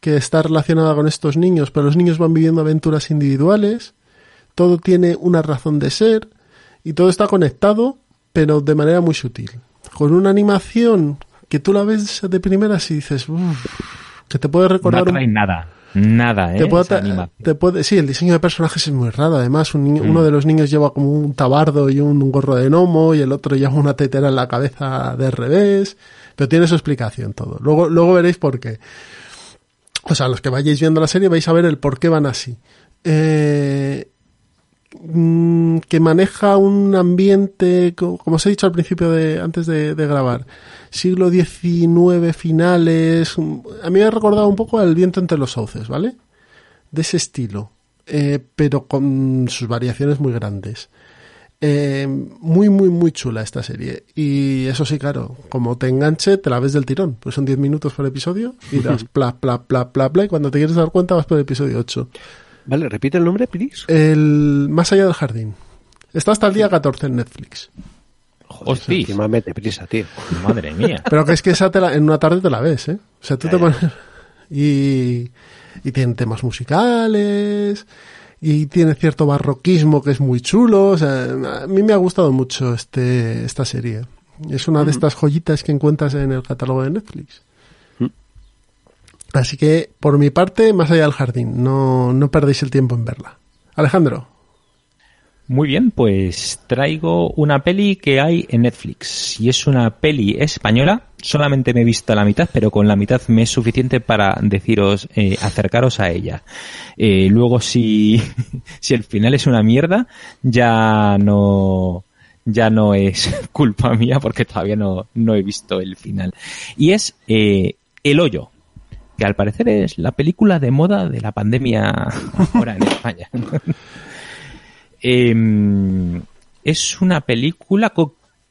que está relacionada con estos niños, pero los niños van viviendo aventuras individuales, todo tiene una razón de ser y todo está conectado, pero de manera muy sutil. Con una animación que tú la ves de primeras y dices, "Uf", que te puede No recordar un nada. Nada, ¿eh? te puede, te sí, el diseño de personajes es muy raro. Además, un niño- Mm. uno de los niños lleva como un tabardo y un gorro de gnomo y el otro lleva una tetera en la cabeza de revés. Pero tiene su explicación todo. Luego, luego veréis por qué. O sea, los que vayáis viendo la serie vais a ver el por qué van así. Eh, mm, que maneja un ambiente, co- como os he dicho al principio de, antes de, de grabar, siglo XIX finales, mm, a mí me ha recordado un poco al viento entre los sauces, ¿vale? De ese estilo, eh, pero con sus variaciones muy grandes. Eh, muy, muy, muy chula esta serie. Y eso sí, claro, como te enganche, te la ves del tirón. Pues son 10 minutos por episodio y das pla, pla, pla, pla, pla, y cuando te quieres dar cuenta vas por el episodio 8. Vale, repite el nombre, please. El Más allá del jardín. Está hasta el día 14 en Netflix. Hostia, Encima mete prisa, tío. madre mía. Pero que es que esa te la- en una tarde te la ves, ¿eh? O sea, tú te pones... Y, y tienen temas musicales y tiene cierto barroquismo que es muy chulo. O sea, a mí me ha gustado mucho este esta serie. Es una de estas joyitas que encuentras en el catálogo de Netflix. Así que, por mi parte, más allá del jardín, no, no perdéis el tiempo en verla. Alejandro, Muy bien, pues traigo una peli que hay en Netflix y es una peli española. Solamente me he visto la mitad, pero con la mitad me es suficiente para deciros eh, acercaros a ella. Eh, luego, si, si el final es una mierda, ya no ya no es culpa mía porque todavía no, no he visto el final. Y es eh, El Hoyo, que al parecer es la película de moda de la pandemia ahora en España. Em, es una película.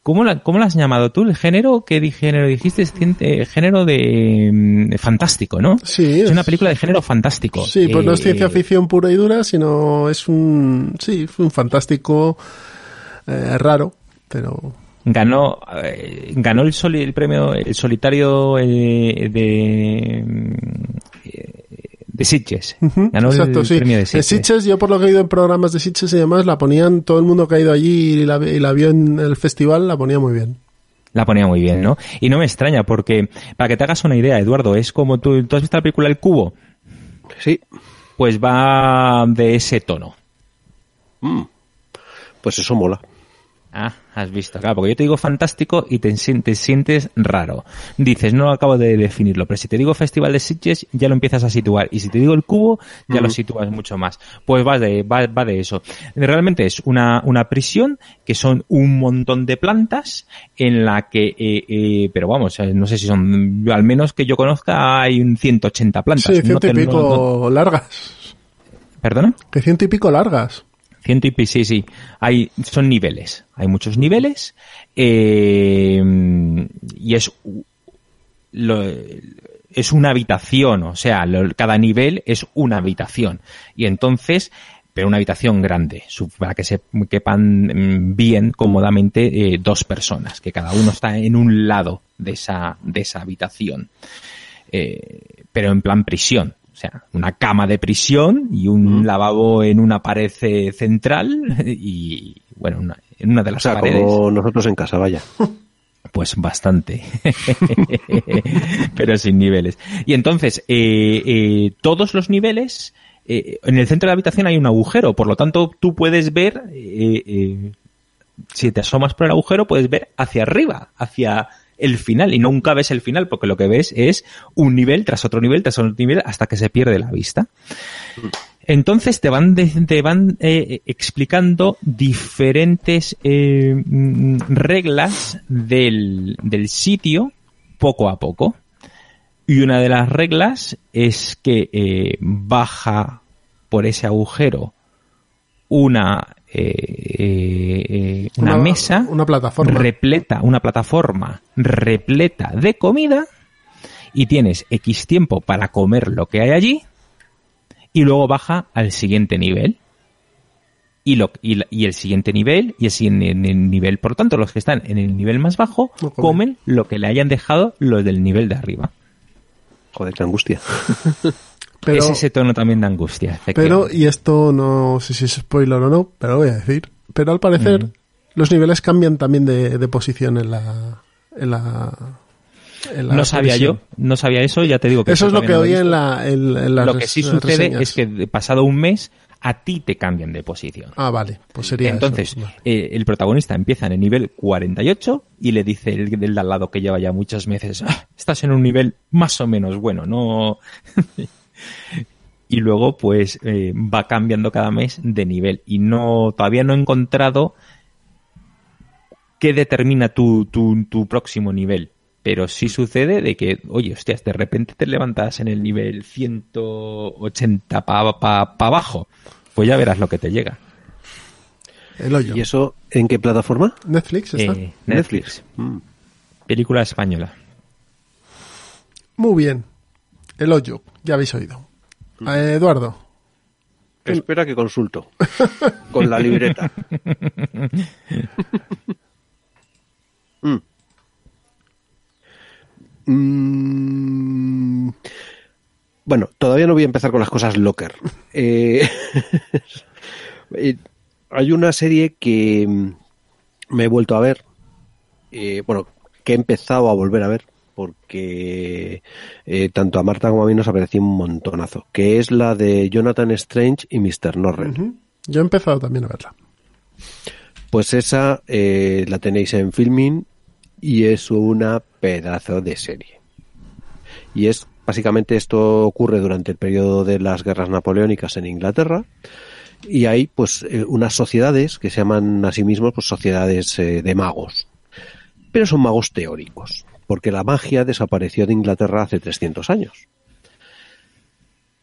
¿Cómo la, ¿Cómo la has llamado tú? ¿El género? ¿Qué di- género dijiste? Es eh, género de, mm, de fantástico, ¿no? Sí, Es es- una película de género fantástico. Sí, pues no es Eh, ciencia ficción pura y dura, sino es un, sí, es un fantástico eh, raro, pero Ganó, eh, ganó el, soli- el premio, el solitario eh, de, eh, de Sitges. Ganó Exacto, el sí. premio de Sitges. Sitges, yo por lo que he oído en programas de Sitges y demás, la ponían, todo el mundo que ha ido allí y la, y la vio en el festival, la ponía muy bien. La ponía muy bien, ¿no? Y no me extraña porque, para que te hagas una idea, Eduardo, es como tú, ¿tú has visto la película El Cubo? Sí. Pues va de ese tono. Mm. Pues eso mola. Ah, has visto, claro, porque yo te digo fantástico y te, sien- te sientes raro. Dices, no acabo de definirlo, pero si te digo Festival de Sitges, ya lo empiezas a situar. Y si te digo el cubo, ya lo sitúas mucho más. Pues va de, va, va de eso. Realmente es una, una prisión que son un montón de plantas en la que, eh, eh, pero vamos, eh, no sé si son, al menos que yo conozca, hay un 180 plantas. Sí, ciento No te- y no- pico no- largas. ¿Perdona? Que ciento y pico largas. Ciento y sí, sí. Hay, son niveles. Hay muchos niveles. eh, y es, lo- es una habitación. O sea, cada nivel es una habitación. Y entonces, pero una habitación grande, para que se quepan mm, bien, cómodamente, eh, dos personas, que cada uno está en un lado de esa, de esa habitación. Eh, pero en plan prisión. O sea, una cama de prisión y un lavabo en una pared central y, bueno, una- en una de O las sea, paredes. como nosotros en casa, vaya. Pues bastante. Pero sin niveles. Y entonces, eh, eh, todos los niveles, eh, en el centro de la habitación hay un agujero, por lo tanto tú puedes ver, eh, eh, si te asomas por el agujero, puedes ver hacia arriba, hacia el final, y nunca ves el final, porque lo que ves es un nivel tras otro nivel tras otro nivel hasta que se pierde la vista. Entonces te van, te van eh, explicando diferentes eh, mm, reglas del, del sitio poco a poco. Y una de las reglas es que eh, baja por ese agujero una, eh, eh, una, mesa Una plataforma. repleta, una plataforma repleta de comida y tienes X tiempo para comer lo que hay allí y luego baja al siguiente nivel. Y, lo, y, el siguiente nivel y el siguiente nivel. Por lo tanto, los que están en el nivel más bajo No comen. comen lo que le hayan dejado los del nivel de arriba. Joder, qué angustia. pero, es ese tono también de angustia. pero, y esto no sé si es spoiler o no, pero lo voy a decir. Pero al parecer, los niveles cambian también de, de posición en la, en la, no sabía yo, no sabía eso, ya te digo que Eso es lo que oí en, la, en, en las Lo que sí sucede reseñas. es que pasado un mes a ti te cambian de posición. Ah, vale, pues sería Entonces, eso. Vale. eh, el protagonista empieza en el nivel 48 y le dice el del de al lado que lleva ya muchos meses, "Ah, estás en un nivel más o menos bueno, no... y luego, pues, eh, va cambiando cada mes de nivel y no, todavía no he encontrado qué determina tu, tu, tu próximo nivel. Pero sí sucede de que, oye, hostias, de repente te levantas en el nivel 180 para pa, pa abajo. Pues ya verás lo que te llega. El hoyo. ¿Y eso en qué plataforma? Netflix está. Eh, Netflix. Mm. Película española. Muy bien. El hoyo, ya habéis oído. Eh, Eduardo, Espera que consulto. Con la libreta. Mm. Mm. Bueno, todavía no voy a empezar con las cosas locker. Eh, hay una serie que mm, me he vuelto a ver. eh, bueno, que he empezado a volver a ver porque eh, tanto a Marta como a mí nos apareció un montonazo, que es la de Jonathan Strange y Mr. Norrell. Ujú. yo he empezado también a verla. Pues esa eh, la tenéis en filming y es una pedazo de serie. Y es básicamente esto ocurre durante el periodo de las guerras napoleónicas en Inglaterra y hay pues eh, unas sociedades que se llaman a sí mismos pues sociedades eh, de magos. Pero son magos teóricos, porque la magia desapareció de Inglaterra hace 300 años.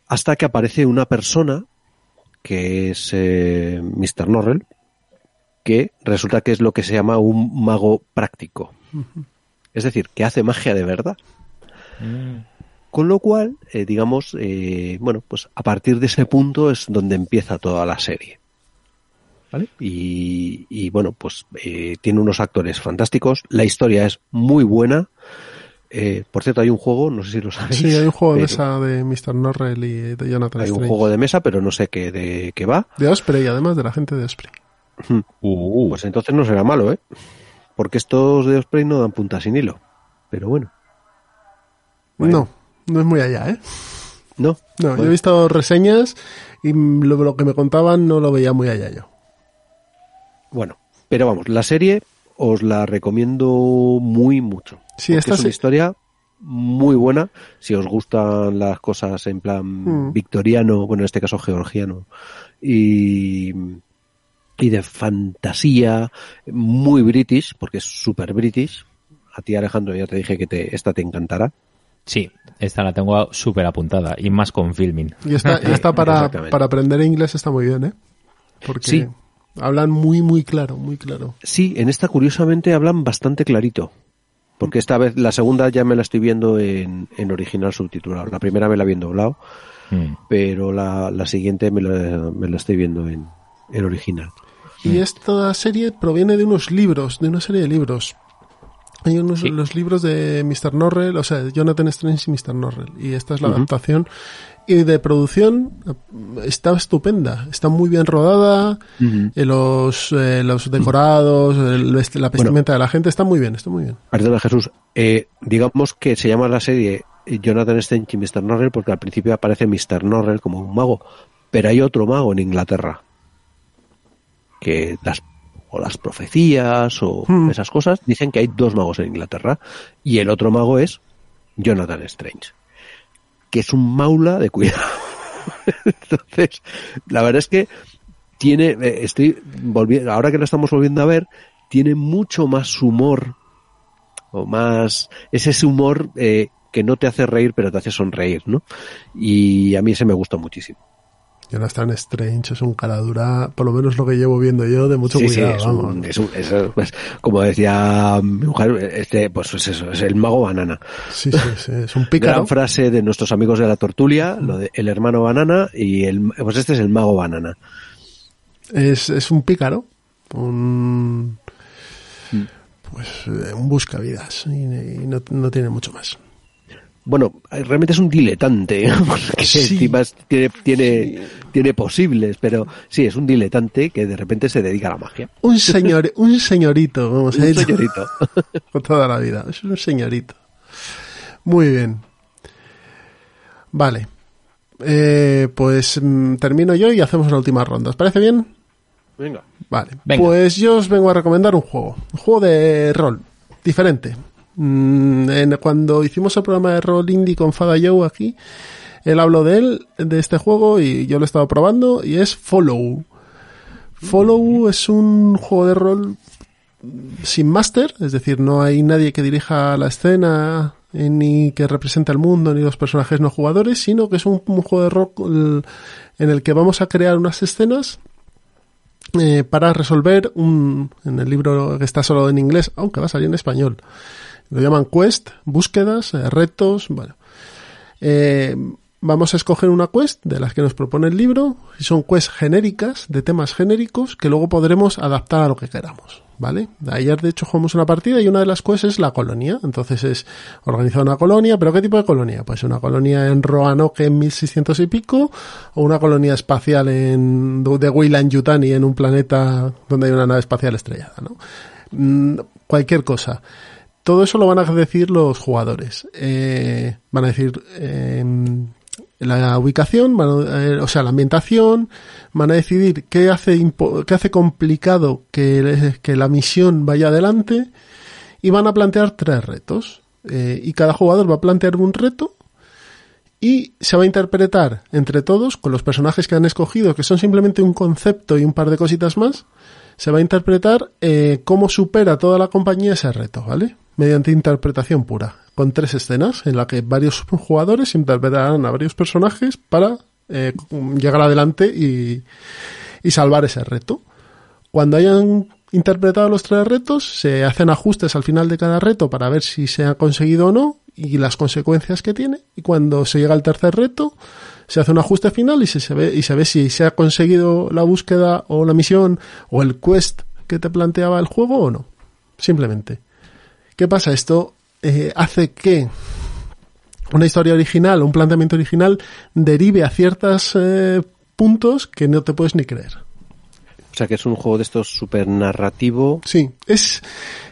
Hasta que aparece una persona que es eh, Mr. Norrell, que resulta que es lo que se llama un mago práctico. Es decir, que hace magia de verdad. Con lo cual, eh, digamos, eh, bueno, pues a partir de ese punto es donde empieza toda la serie. ¿Vale? Y, y, bueno, pues eh, tiene unos actores fantásticos, la historia es muy buena. Eh, por cierto, hay un juego, no sé si lo sabéis. Sí, hay un juego de mesa de Mr. Norrell y de Jonathan Hay un juego de mesa, pero no sé qué de qué va. De Osprey, además de la gente de Osprey. Uh, Pues entonces no será malo, ¿eh? Porque estos de Osprey no dan punta sin hilo. Pero bueno, No, no es muy allá, ¿eh? no. No, yo he visto reseñas y lo, lo que me contaban no lo veía muy allá yo. Bueno, Pero vamos, la serie os la recomiendo muy mucho. Sí, esta es una historia muy buena. Si os gustan las cosas en plan Mm. victoriano, bueno, en este caso georgiano, y, y de fantasía, muy british, porque es super british. A ti, Alejandro, ya te dije que te, esta te encantará. Sí, esta la tengo súper apuntada y más con filming. Y esta, esta para, para aprender inglés está muy bien, ¿eh? Porque Sí. hablan muy, muy claro, muy claro. Sí, en esta curiosamente hablan bastante clarito. Porque esta vez, la segunda ya me la estoy viendo en, en original subtitulado. La primera me la habían doblado, Mm. pero la, la siguiente me la, me la estoy viendo en, en original. Y esta serie proviene de unos libros, de una serie de libros. Hay unos Sí. los libros de Mr. Norrell, o sea, Jonathan Strange y Mr. Norrell. Y esta es la Ujú. adaptación. Y de producción está estupenda, está muy bien rodada. eh, los, eh, los decorados, el la vestimenta de la gente está muy bien, está muy bien. Perdona Jesús, eh, digamos que se llama la serie Jonathan Strange y Mr. Norrell porque al principio aparece Mr. Norrell como un mago, pero hay otro mago en Inglaterra que las o las profecías o Hmm. esas cosas dicen que hay dos magos en Inglaterra y el otro mago es Jonathan Strange, que es un maula de cuidado. Entonces, la verdad es que tiene, eh, estoy volviendo, ahora que lo estamos volviendo a ver, tiene mucho más humor o más es ese humor eh, que no te hace reír pero te hace sonreír, ¿no? Y a mí ese me gusta muchísimo. Jonathan Strange es un cara dura, por lo menos lo que llevo viendo yo, de mucho sí, sí, cuidado. es, vamos. un, es, un- es- pues, como decía mi mujer, este, pues es eso, es el mago banana. Sí, sí, sí, es un pícaro. Gran frase de nuestros amigos de la tortulia, lo de el hermano banana y el, pues este es el mago banana. Es, es un pícaro, un Mm. pues eh, un buscavidas y, y no, no tiene mucho más. Bueno, realmente es un diletante, porque Sí. tiene, tiene, tiene posibles, pero sí, es un diletante que de repente se dedica a la magia. Un señor, un señorito, vamos a Un decir, señorito. con toda la vida. Es un señorito. Muy bien. Vale. Eh, pues mm, termino yo y hacemos la última ronda. ¿Os parece bien? Venga. Vale. Venga. Pues yo os vengo a recomendar un juego. Un juego de rol. Diferente. Mm, en- cuando hicimos el programa de rol indie con Fada Joe aquí, él habló de él, de este juego, y yo lo he estado probando, y es Follow. Follow es un juego de rol sin máster, es decir, no hay nadie que dirija la escena, eh, ni que represente al mundo, ni los personajes no jugadores, sino que es un, un juego de rol en el que vamos a crear unas escenas eh, para resolver un, en el libro que está solo en inglés, aunque va a salir en español. Lo llaman quest, búsquedas, eh, retos, bueno. Eh, vamos a escoger una quest de las que nos propone el libro, y son quests genéricas, de temas genéricos, que luego podremos adaptar a lo que queramos, ¿vale? Ayer, de hecho, jugamos una partida y una de las quests es la colonia. Entonces es organizar una colonia, ¿pero qué tipo de colonia? Pues una colonia en Roanoke en 1600 y pico, o una colonia espacial en, de Weyland Yutani en un planeta donde hay una nave espacial estrellada, ¿no? Mm, cualquier cosa. Todo eso lo van a decir los jugadores. Eh, van a decir la ubicación, eh, o sea, la ambientación, van a decidir qué hace, qué hace complicado que, que la misión vaya adelante y van a plantear tres retos. Eh, y cada jugador va a plantear un reto y se va a interpretar entre todos, con los personajes que han escogido, que son simplemente un concepto y un par de cositas más, se va a interpretar eh, cómo supera toda la compañía ese reto, ¿vale? Mediante interpretación pura, con tres escenas en la que varios jugadores interpretarán a varios personajes para eh, llegar adelante y, y salvar ese reto. Cuando hayan interpretado los tres retos, se hacen ajustes al final de cada reto para ver si se ha conseguido o no y las consecuencias que tiene. Y cuando se llega al tercer reto, se hace un ajuste final y se, se ve, y se ve si se ha conseguido la búsqueda o la misión o el quest que te planteaba el juego o no. Simplemente. ¿Qué pasa? Esto eh, hace que una historia original, un planteamiento original, derive a ciertos eh, puntos que no te puedes ni creer. O sea que es un juego de estos súper narrativo. Sí, es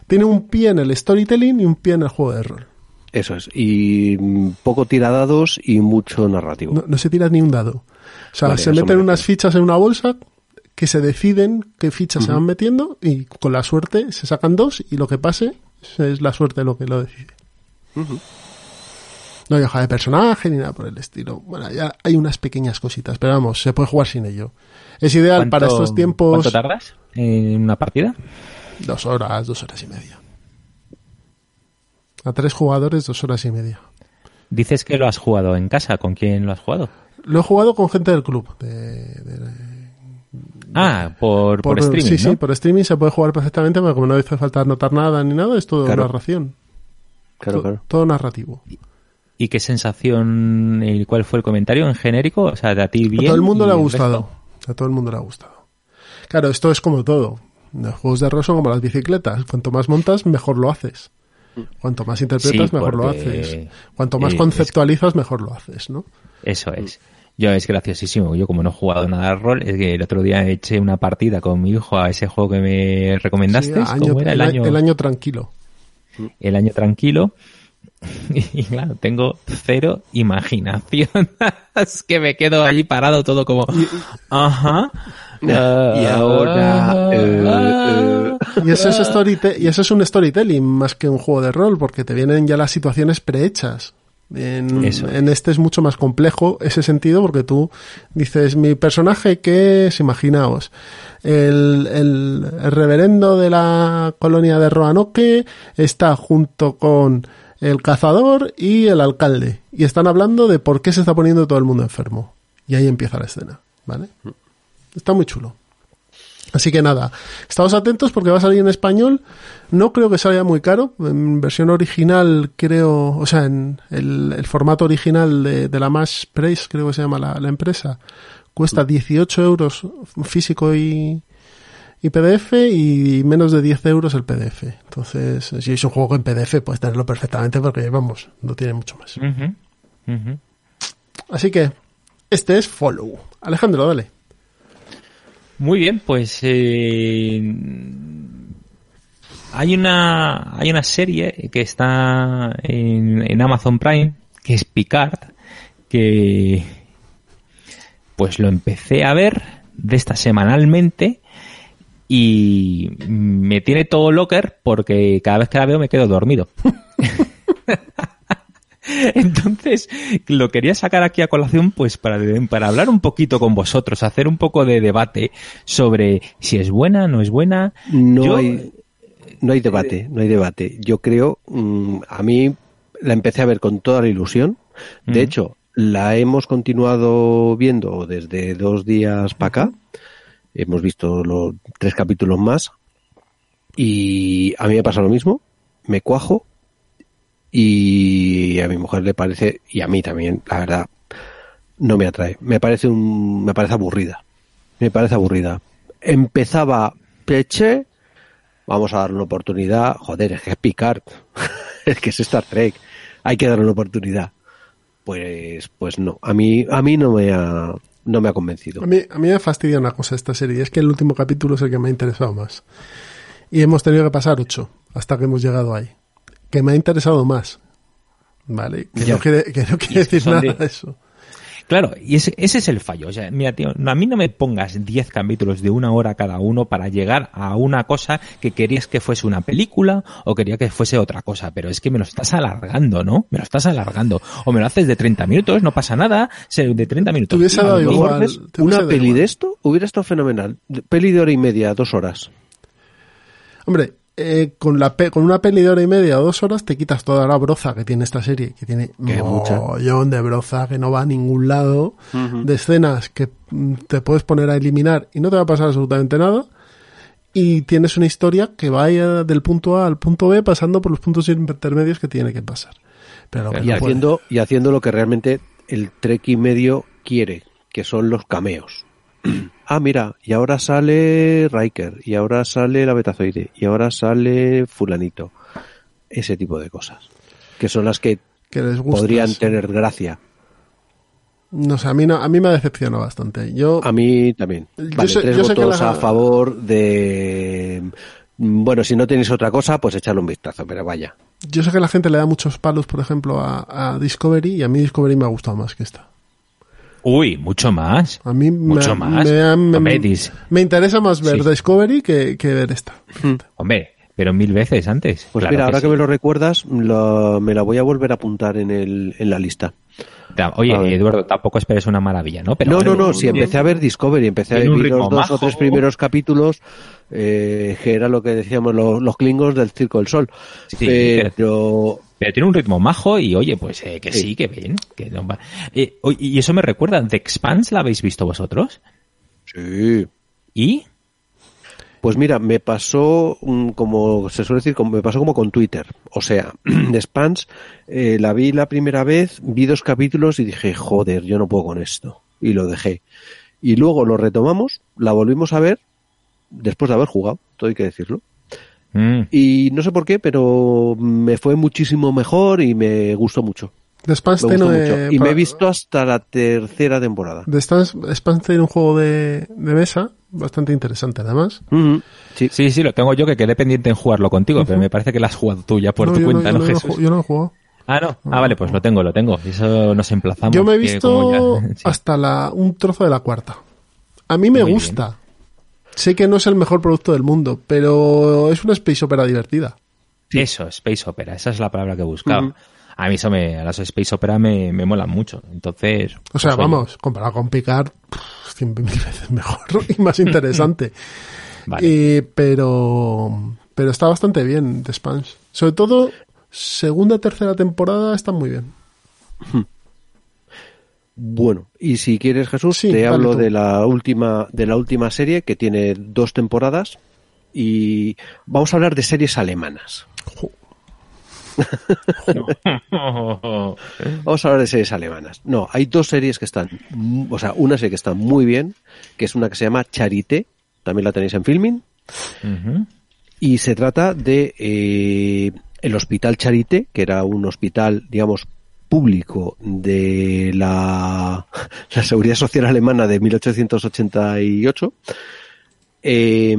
tiene un pie en el storytelling y un pie en el juego de rol. Eso es. Y mm, poco tiradados y mucho narrativo. No, no se tira ni un dado. O sea, Vale, se meten me unas fichas en una bolsa que se deciden qué fichas se van metiendo y con la suerte se sacan dos y lo que pase es la suerte lo que lo decide. No hay hoja de personaje ni nada por el estilo. Bueno, ya hay unas pequeñas cositas, pero vamos, se puede jugar sin ello. Es ideal para ¿Cuánto- estos tiempos. ¿Cuánto tardas en una partida? Dos horas, dos horas y media. A tres jugadores, dos horas y media. Dices que lo has jugado en casa. ¿Con quién lo has jugado? Lo he jugado con gente del club. de- de- Ah, por, por, streaming, sí, sí, ¿no? por streaming se puede jugar perfectamente, pero como no hace falta anotar nada ni nada, es todo Claro. narración. Claro, To- claro. Todo narrativo. ¿Y qué sensación, y cuál fue el comentario en genérico? O sea, de a ti bien. a todo el mundo le ha gustado. resto? A todo el mundo le ha gustado. Claro, esto es como todo. Los juegos de rol son como las bicicletas. Cuanto más montas, mejor lo haces. Cuanto más interpretas, Sí, mejor lo haces. Cuanto más eh, conceptualizas, mejor lo haces, ¿no? Eso es. Yo es graciosísimo. Yo como no he jugado nada de rol, es que el otro día eché una partida con mi hijo a ese juego que me recomendaste. Sí, año- ¿Cómo era el año? el año tranquilo. el año tranquilo. Y claro, tengo cero imaginación. es que me quedo allí parado todo como... Ajá. Y ahora, eh, eh. Y eso, es y eso es un storytelling más que un juego de rol, porque te vienen ya las situaciones prehechas. En, este es mucho más complejo ese sentido porque tú dices, mi personaje que es, imaginaos, el, el, el reverendo de la colonia de Roanoke está junto con el cazador y el alcalde y están hablando de por qué se está poniendo todo el mundo enfermo. Y ahí empieza la escena, ¿vale? Está muy chulo. Así que nada, estamos atentos porque va a salir en español. No creo que salga muy caro. En versión original, creo, o sea, en el, formato original de, la Mash Price, creo que se llama la, la empresa, cuesta 18 euros físico y, y PDF y menos de 10 euros el PDF. Entonces, si es un juego en PDF, puedes tenerlo perfectamente porque, vamos, no tiene mucho más. Así que, este es Follow. Alejandro, dale. Muy bien, pues eh, hay una hay una serie que está en, en Amazon Prime que es Picard que pues lo empecé a ver de esta semanalmente y me tiene todo locker porque cada vez que la veo me quedo dormido. Entonces, lo quería sacar aquí a colación pues para, para hablar un poquito con vosotros, hacer un poco de debate sobre si es buena, no es buena. No Yo- hay, no hay debate, no hay debate. Yo creo, mm, a mí la empecé a ver con toda la ilusión. De Ujú. hecho, la hemos continuado viendo desde dos días para acá. Hemos visto los tres capítulos más. Y a mí me pasa lo mismo. Me cuajo. Y a mi mujer le parece, y a mí también, la verdad, no me atrae. Me parece un, me parece aburrida. Me parece aburrida. Empezaba peche, vamos a darle una oportunidad. Joder, es que es Picard. es que es Star Trek. Hay que darle una oportunidad. Pues, pues no. A mí, a mí no me ha, no me ha convencido. A mí, a mí me fastidia una cosa esta serie, y es que el último capítulo es el que me ha interesado más. Y hemos tenido que pasar ocho hasta que hemos llegado ahí. Que me ha interesado más. ¿Vale? Que Ya. no quiere, que no quiere decir nada de eso. Claro, y ese, ese es el fallo. O sea, mira, tío, no, a mí no me pongas 10 capítulos de una hora cada uno para llegar a una cosa que querías que fuese una película o quería que fuese otra cosa, pero es que me lo estás alargando, ¿no? Me lo estás alargando. O me lo haces de 30 minutos, no pasa nada, de 30 minutos. Te hubiese dado igual, ves te hubiese una peli igual. de esto hubiera estado fenomenal. Peli de hora y media, dos horas. Hombre, eh, con, la pe- con una peli de hora y media o dos horas te quitas toda la broza que tiene esta serie, que tiene mogollón de broza que no va a ningún lado, de escenas que mm, te puedes poner a eliminar y no te va a pasar absolutamente nada. Y tienes una historia que vaya del punto A al punto B pasando por los puntos intermedios que tiene que pasar. Pero Y no puede- haciendo, y haciendo lo que realmente el Trek y medio quiere, que son los cameos. ah, mira, y ahora sale Riker, y ahora sale la Betazoide, y ahora sale Fulanito. Ese tipo de cosas. Que son las que que les gusta. podrían sí. tener gracia. No sé, a mí, no, a mí me ha decepcionado bastante. Yo, A mí también. Yo Vale, sé- tres yo votos la- a favor de... Bueno, si no tenéis otra cosa, pues echarle un vistazo, pero vaya. yo sé que la gente le da muchos palos, por ejemplo, a, a Discovery y a mí Discovery me ha gustado más que esta. Uy, mucho más. A mí Mucho me, más. Me, me- Hombre, dis- me interesa más ver Sí. Discovery que, que ver esta. Hombre, pero mil veces antes. Pues Claro mira, ahora que, me lo recuerdas, lo- me la voy a volver a apuntar en, el, en la lista. Ta- Oye. Eduardo, tampoco esperes una maravilla, ¿no? Pero no, no, no, si empecé a ver Discovery, empecé a ver los dos o tres primeros capítulos, eh, que era lo que decíamos los, los klingons del Circo del Sol. Sí, pero, Pero tiene un ritmo majo y oye, pues eh, que sí, Sí. que bien. Que no va- Eh, y eso me recuerda, ¿The Expanse la habéis visto vosotros? sí. ¿Y? Pues mira, me pasó, como se suele decir, como, me pasó como con Twitter. O sea, de Spans, eh, la vi la primera vez, vi dos capítulos y dije, joder, yo no puedo con esto. Y lo dejé. Y luego lo retomamos, la volvimos a ver, después de haber jugado, todo hay que decirlo. Mm, Y no sé por qué, pero me fue muchísimo mejor y me gustó mucho. The Spans Me gustó mucho. Y me he visto hasta la tercera temporada. The Spans, tiene un juego de, de mesa bastante interesante, además. Sí. Sí, sí, lo tengo yo que quedé pendiente en jugarlo contigo, pero me parece que lo has jugado tú ya por No, tu cuenta, yo ¿no, lo he Jesús? yo no lo he jugado. Ah, no. Ah, vale, pues lo tengo, lo tengo. Eso nos emplazamos. Yo me he visto como ya- sí. hasta la, un trozo de la cuarta. A mí me Muy gusta. Sé que no es el mejor producto del mundo, pero es una space opera divertida. Eso, Space Opera, esa es la palabra que buscaba. A mí eso me, a las Space Opera me, me molan mucho. Entonces. O sea, pues, oye, vamos, comparado con Picard, pff, cien mil veces mejor y más interesante. Vale. Y- pero, pero está bastante bien The Spans. Sobre todo, segunda, tercera temporada están muy bien. Bueno, y si quieres Jesús, Sí, te hablo tú. de la última de la última serie que tiene dos temporadas y vamos a hablar de series alemanas. Vamos a hablar de series alemanas. No, hay dos series que están, o sea, una serie que está muy bien, que es una que se llama Charité, también la tenéis en filming, y se trata de eh, el Hospital Charité, que era un hospital, digamos, público de la, la Seguridad Social Alemana de 1888, eh,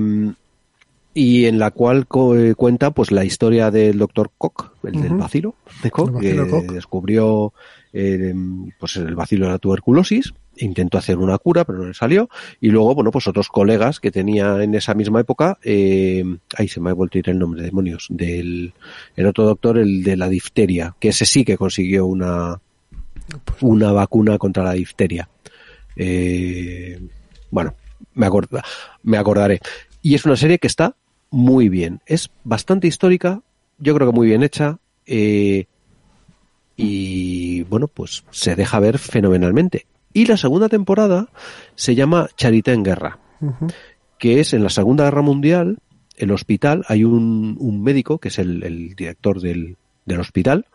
y en la cual co- eh, cuenta pues la historia del doctor Koch, el del Ujú. bacilo de Koch, que Koch. descubrió eh, pues el bacilo de la tuberculosis, intentó hacer una cura pero no le salió, y luego bueno pues otros colegas que tenía en esa misma época, eh, ahí se me ha vuelto a ir el nombre, demonios, del el otro doctor, el de la difteria, que ese sí que consiguió una una vacuna contra la difteria. Eh, bueno, me, acorda- me acordaré. Y es una serie que está muy bien. Es bastante histórica, yo creo que muy bien hecha. eh, y bueno, pues se deja ver fenomenalmente. Y la segunda temporada se llama Charité en Guerra, que es en la Segunda Guerra Mundial, el hospital, hay un, un médico que es el, el director del, del hospital,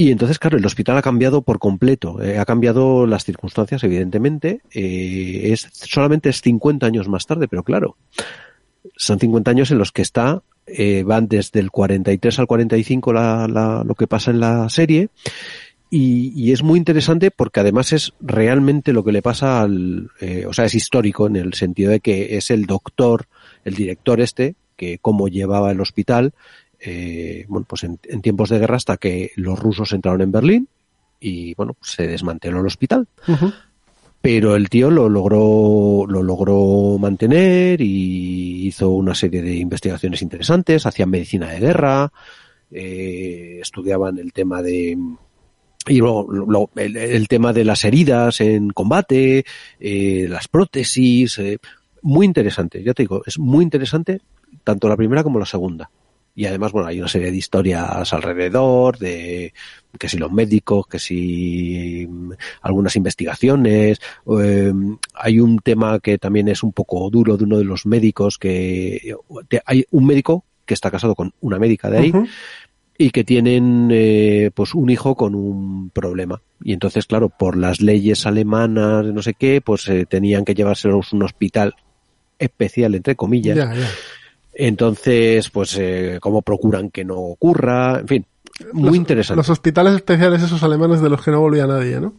y entonces, claro, el hospital ha cambiado por completo, eh, ha cambiado las circunstancias, evidentemente, eh, es solamente es 50 años más tarde, pero claro, son 50 años en los que está, eh, van desde el 43 al 45 la, la, lo que pasa en la serie, y, y es muy interesante porque además es realmente lo que le pasa al, eh, o sea, es histórico en el sentido de que es el doctor, el director este, que cómo llevaba el hospital, eh, bueno, pues en, en tiempos de guerra hasta que los rusos entraron en Berlín y bueno, se desmanteló el hospital. Pero el tío lo logró, lo logró mantener y hizo una serie de investigaciones interesantes, hacían medicina de guerra, eh, estudiaban el tema de, y luego, luego el, el tema de las heridas en combate, eh, las prótesis, eh, muy interesante, ya te digo, es muy interesante tanto la primera como la segunda. Y además, bueno, hay una serie de historias alrededor, de que si los médicos, que si mm, algunas investigaciones. eh, hay un tema que también es un poco duro de uno de los médicos que hay un médico que está casado con una médica de ahí. Y que tienen eh, pues un hijo con un problema. Y entonces claro por las leyes alemanas no sé qué pues eh, tenían que llevárselos a un hospital especial entre comillas. Ya, ya. entonces pues eh, cómo procuran que no ocurra en fin muy Los- interesante. Los hospitales especiales esos alemanes de los que no volvía nadie, ¿no?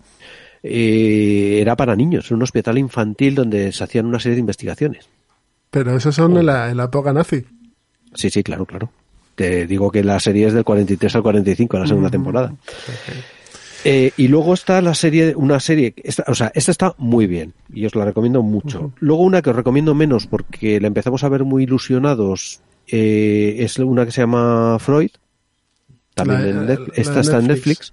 Eh, era para niños un hospital infantil donde se hacían una serie de investigaciones. Pero esos son en la, en la época nazi. sí sí claro claro te digo que la serie es del 43 al 45 la segunda temporada Eh, y luego está la serie, una serie, esta, o sea, esta está muy bien y os la recomiendo mucho. Luego una que os recomiendo menos porque la empezamos a ver muy ilusionados eh, es una que se llama Freud. También La- en la- Net- la esta está en. Netflix,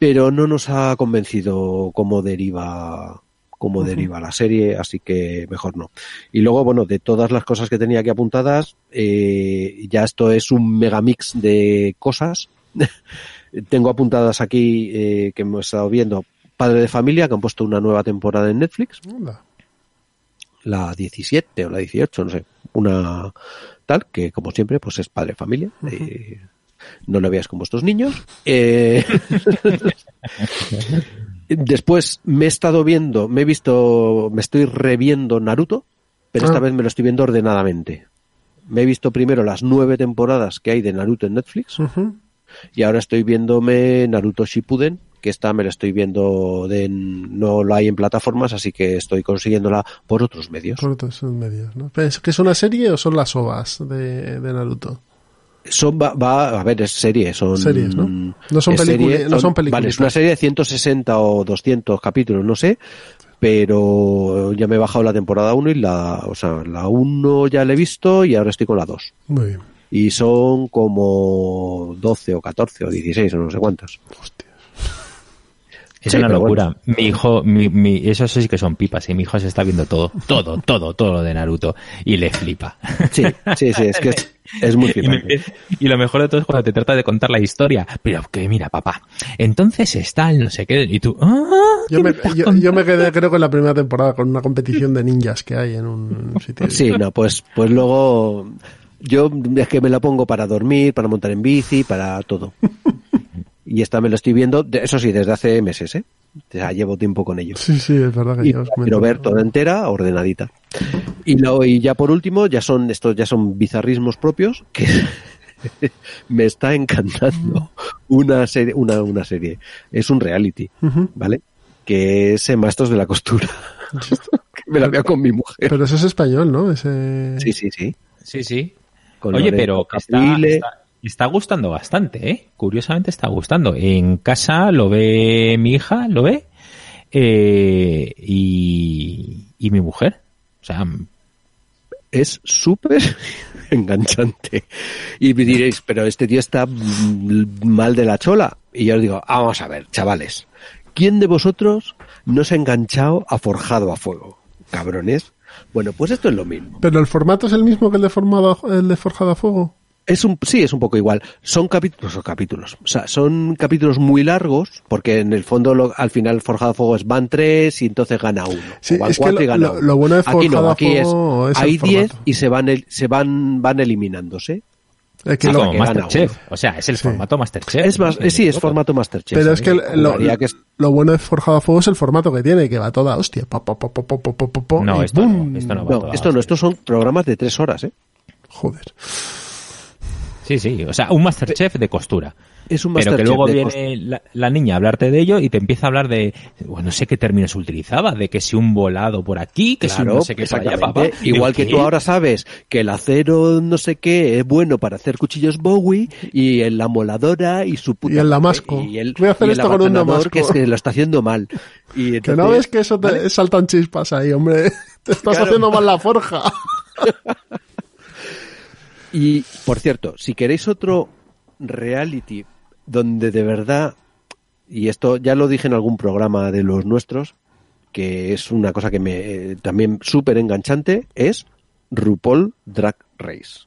pero no nos ha convencido cómo deriva cómo deriva la serie, así que mejor no. Y luego, bueno, de todas las cosas que tenía aquí apuntadas, eh, ya esto es un megamix de cosas. Tengo apuntadas aquí eh, que hemos estado viendo Padre de Familia, que han puesto una nueva temporada en Netflix, la 17 o la 18, no sé, una tal, que como siempre, pues es Padre de Familia. eh, no lo veas con vuestros niños. Eh, Después me he estado viendo, me he visto, me estoy reviendo Naruto, pero esta Ah. vez me lo estoy viendo ordenadamente. Me he visto primero las nueve temporadas que hay de Naruto en Netflix y ahora estoy viéndome Naruto Shippuden, que esta me la estoy viendo de, no la hay en plataformas, así que estoy consiguiéndola por otros medios. Por otros medios, ¿no? ¿Es que es una serie o son las ovas de, de Naruto? Son, va, va- a ver, es serie, son... Series, ¿no? No son es peliculi- no son Vale, es una serie de 160 o 200 capítulos, no sé, pero ya me he bajado la temporada 1 y la, o sea, la 1 ya la he visto y ahora estoy con la 2. Muy bien. Y son como 12 o 14 o 16 o no sé cuántas. Es Sí, una locura. Mi hijo, mi, mi, eso sí que son pipas, y mi hijo se está viendo todo, todo, todo, todo lo de Naruto, y le flipa. Sí, sí, sí, es que es, es muy Y, me- flipante. y lo mejor de todo es cuando te trata de contar la historia. Pero que mira, papá, entonces está el no sé qué, y tú, ¡ah! Yo ¿qué me, yo, me quedé, creo que en la primera temporada con una competición de ninjas que hay en un sitio. Sí, no, pues, pues luego yo es que me la pongo para dormir, para montar en bici, para todo. Y esta me lo estoy viendo, de- eso sí, desde hace meses, ¿eh? Sea, llevo tiempo con ello. Sí, sí, es verdad que Y ya os quiero ver toda entera, ordenadita. Y, lo, y ya por último, ya son, estos ya son bizarrismos propios que me está encantando una serie, una, una serie. Es un reality. ¿vale? Que es eh, Maestros de la Costura. que me la veo con mi mujer. Pero eso es español, ¿no? Ese... Sí, sí, sí. Sí, sí. Con Oye, Lorenzo pero está, está gustando bastante, ¿eh? Curiosamente está gustando. En casa lo ve mi hija, lo ve, eh, y, y mi mujer. O sea, es súper enganchante. Y me diréis, pero este tío está mm, mal de la chola. Y yo os digo, "Ah, vamos a ver, chavales, ¿quién de vosotros no se ha enganchado a Forjado a Fuego? Cabrones. Bueno, pues esto es lo mismo. Pero el formato es el mismo que el de, formado, el de Forjado a Fuego. Es un, sí, es un poco igual. Son capítulos, son capítulos. O sea, son capítulos muy largos, porque en el fondo lo, al final Forjado a Fuego es van tres y entonces gana uno. O van es cuatro que lo, y gana uno. Lo bueno de aquí no, aquí es, hay diez y se van, el, se van, van eliminándose. Es que ah, lo, como Masterchef. O sea, es el formato Masterchef. Es más, sí, es formato Masterchef. Pero es ¿eh? que, lo, bueno de Forjado a Fuego es el formato que tiene, que va toda hostia. Po, no, esto no, no, va no toda esto no, estos son programas de tres horas, ¿eh? Joder. Sí, sí, o sea, un Masterchef de costura. Es un Pero que Masterchef luego de viene la, la niña a hablarte de ello y te empieza a hablar de, bueno, no sé qué términos utilizaba, de que si un volado por aquí, que si un Claro, no sé qué por allá, papá. Igual que tú ahora sabes que el acero no sé qué es bueno para hacer cuchillos Bowie y en la moladora y su puta Y el damasco. y el, Voy a hacer y el esto con un damasco. que es que lo está haciendo mal. Y Que no ves que eso te ¿vale? saltan chispas ahí, hombre. Te estás Claro. haciendo mal la forja. Y, por cierto, si queréis otro reality donde de verdad, y esto ya lo dije en algún programa de los nuestros, que es una cosa que me eh, también súper enganchante, es RuPaul Drag Race.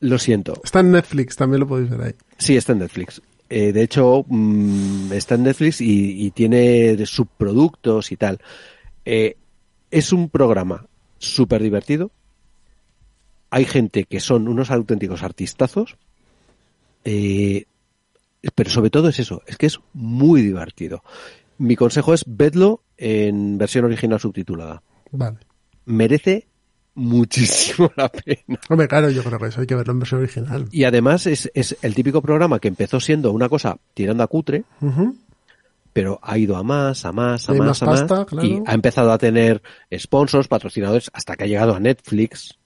Lo siento. Está en Netflix, también lo podéis ver ahí. Sí, está en Netflix. Eh, de hecho, mm, está en Netflix y, y tiene subproductos y tal. Eh, es un programa súper divertido. Hay gente que son unos auténticos artistazos. Eh, pero sobre todo es eso, es que es muy divertido. Mi consejo es vedlo en versión original subtitulada. Vale. Merece muchísimo la pena. Hombre, claro, yo creo que eso hay que verlo en versión original. Y además es, es el típico programa que empezó siendo una cosa tirando a cutre. Pero ha ido a más, a más, a Hay más, más a más, pasta, claro. y ha empezado a tener sponsors, patrocinadores, hasta que ha llegado a Netflix.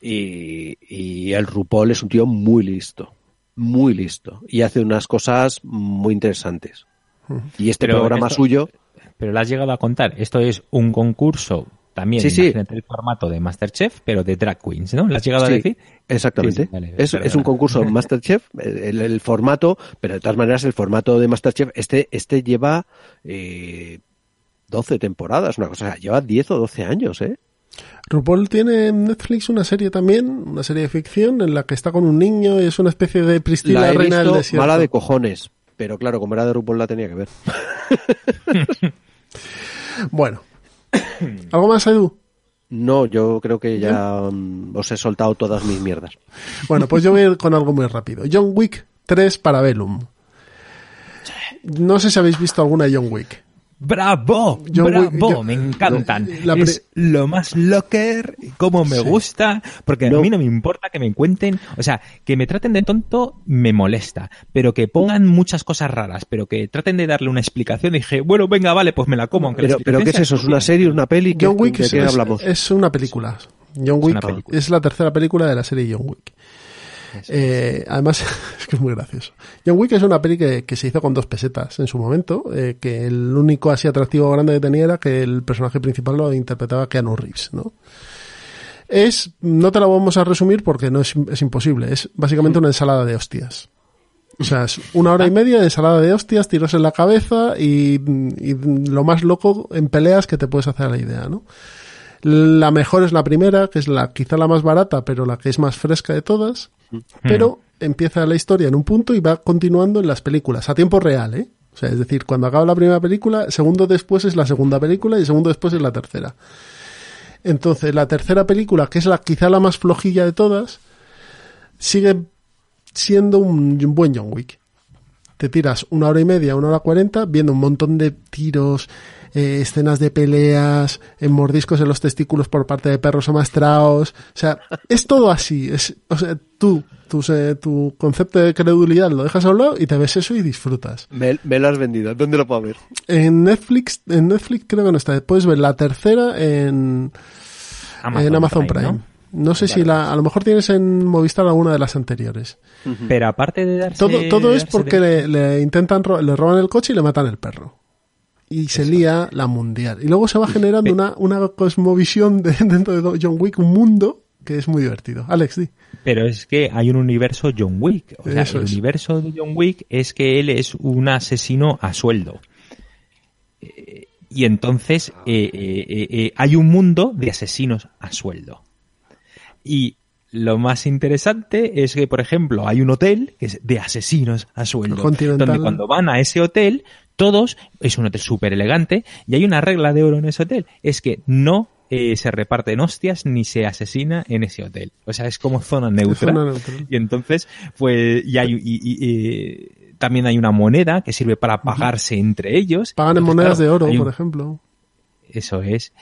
Y, y el RuPaul es un tío muy listo, muy listo. Y hace unas cosas muy interesantes. Y este Pero programa esto- suyo, Pero lo has llegado a contar. Esto es un concurso también, Sí, el formato de Masterchef, pero de drag queens, ¿no? ¿Lo has llegado a decir? Exactamente. Sí, sí, vale, es, un concurso Masterchef, el, el formato, pero de todas maneras el formato de Masterchef, este, este lleva eh, 12 temporadas, una cosa, o sea, lleva 10 o 12 años, ¿eh? RuPaul tiene en Netflix una serie también, una serie de ficción en la que está con un niño y es una especie de Priscila, La he reina del desierto. mala de cojones, pero claro, como era de RuPaul la tenía que ver. Bueno. ¿Algo más, Edu? No, yo creo que ya mm, os he soltado todas mis mierdas. Bueno, pues yo voy a ir con algo muy rápido. John Wick 3 Parabellum. No sé si habéis visto alguna John Wick. ¡Bravo! Yo voy- ¡Bravo! yo- me encantan. pre- es lo más locker, como me Sí. gusta, porque No. a mí no me importa que me cuenten, o sea, que me traten de tonto me molesta, pero que pongan muchas cosas raras, pero que traten de darle una explicación, dije, bueno, venga, vale, pues me la como, aunque la Pero, pero ¿qué es eso? ¿Es una serie, una peli? ¿Qué- John Wick ¿De es, qué es- hablamos? es una película. John Wick película. es la tercera película de la serie John Wick. Eh, además, es que es muy gracioso. John Wick es una peli que, que se hizo con dos pesetas en su momento, eh, que el único así atractivo grande que tenía era que el personaje principal lo interpretaba Keanu Reeves, ¿no? Es, no te la vamos a resumir porque no es, es imposible, es básicamente una ensalada de hostias. O sea, es una hora y media de ensalada de hostias, tiros en la cabeza y, y lo más loco en peleas que te puedes hacer a la idea, ¿no? La mejor es la primera, que es la quizá la más barata, pero la que es más fresca de todas. Pero empieza la historia en un punto y va continuando en las películas, a tiempo real, ¿eh? O sea, es decir, cuando acaba la primera película, segundo después es la segunda película y segundo después es la tercera. Entonces, la tercera película, que es la quizá la más flojilla de todas, sigue siendo un, un buen John Wick. Te tiras una hora y media, una hora cuarenta, viendo un montón de tiros, eh, escenas de peleas, en mordiscos en los testículos por parte de perros amastrados. O sea, es todo así. Es, o sea, tú, tu, se- tu concepto de credulidad lo dejas a un lado y te ves eso y disfrutas. Me, me lo has vendido. ¿Dónde lo puedo ver? En Netflix, en Netflix creo que no está. Puedes ver la tercera en, en Amazon Prime. ¿no? ¿no? sé si la, a lo mejor tienes en Movistar alguna de las anteriores. Pero aparte de darse... Todo, todo es porque de- le, le intentan, ro- le roban el coche y le matan el perro. Y se lía la mundial. Y luego se va generando una, una cosmovisión de- dentro de John Wick, un mundo que es muy divertido. Alex, di. Pero es que hay un universo John Wick. O sea, Eso el es. universo de John Wick es que él es un asesino a sueldo. Eh, y entonces eh, eh, eh, hay un mundo de asesinos a sueldo. Y lo más interesante es que, por ejemplo, hay un hotel que es de asesinos a sueldo. Donde cuando van a ese hotel, todos, es un hotel súper elegante, y hay una regla de oro en ese hotel, es que no eh, se reparten hostias ni se asesina en ese hotel. O sea, es como zona neutra. Zona. Y entonces, pues, y hay, y- y, también hay una moneda que sirve para pagarse entre ellos. Pagan en monedas claro, de oro, un- por ejemplo. eso es.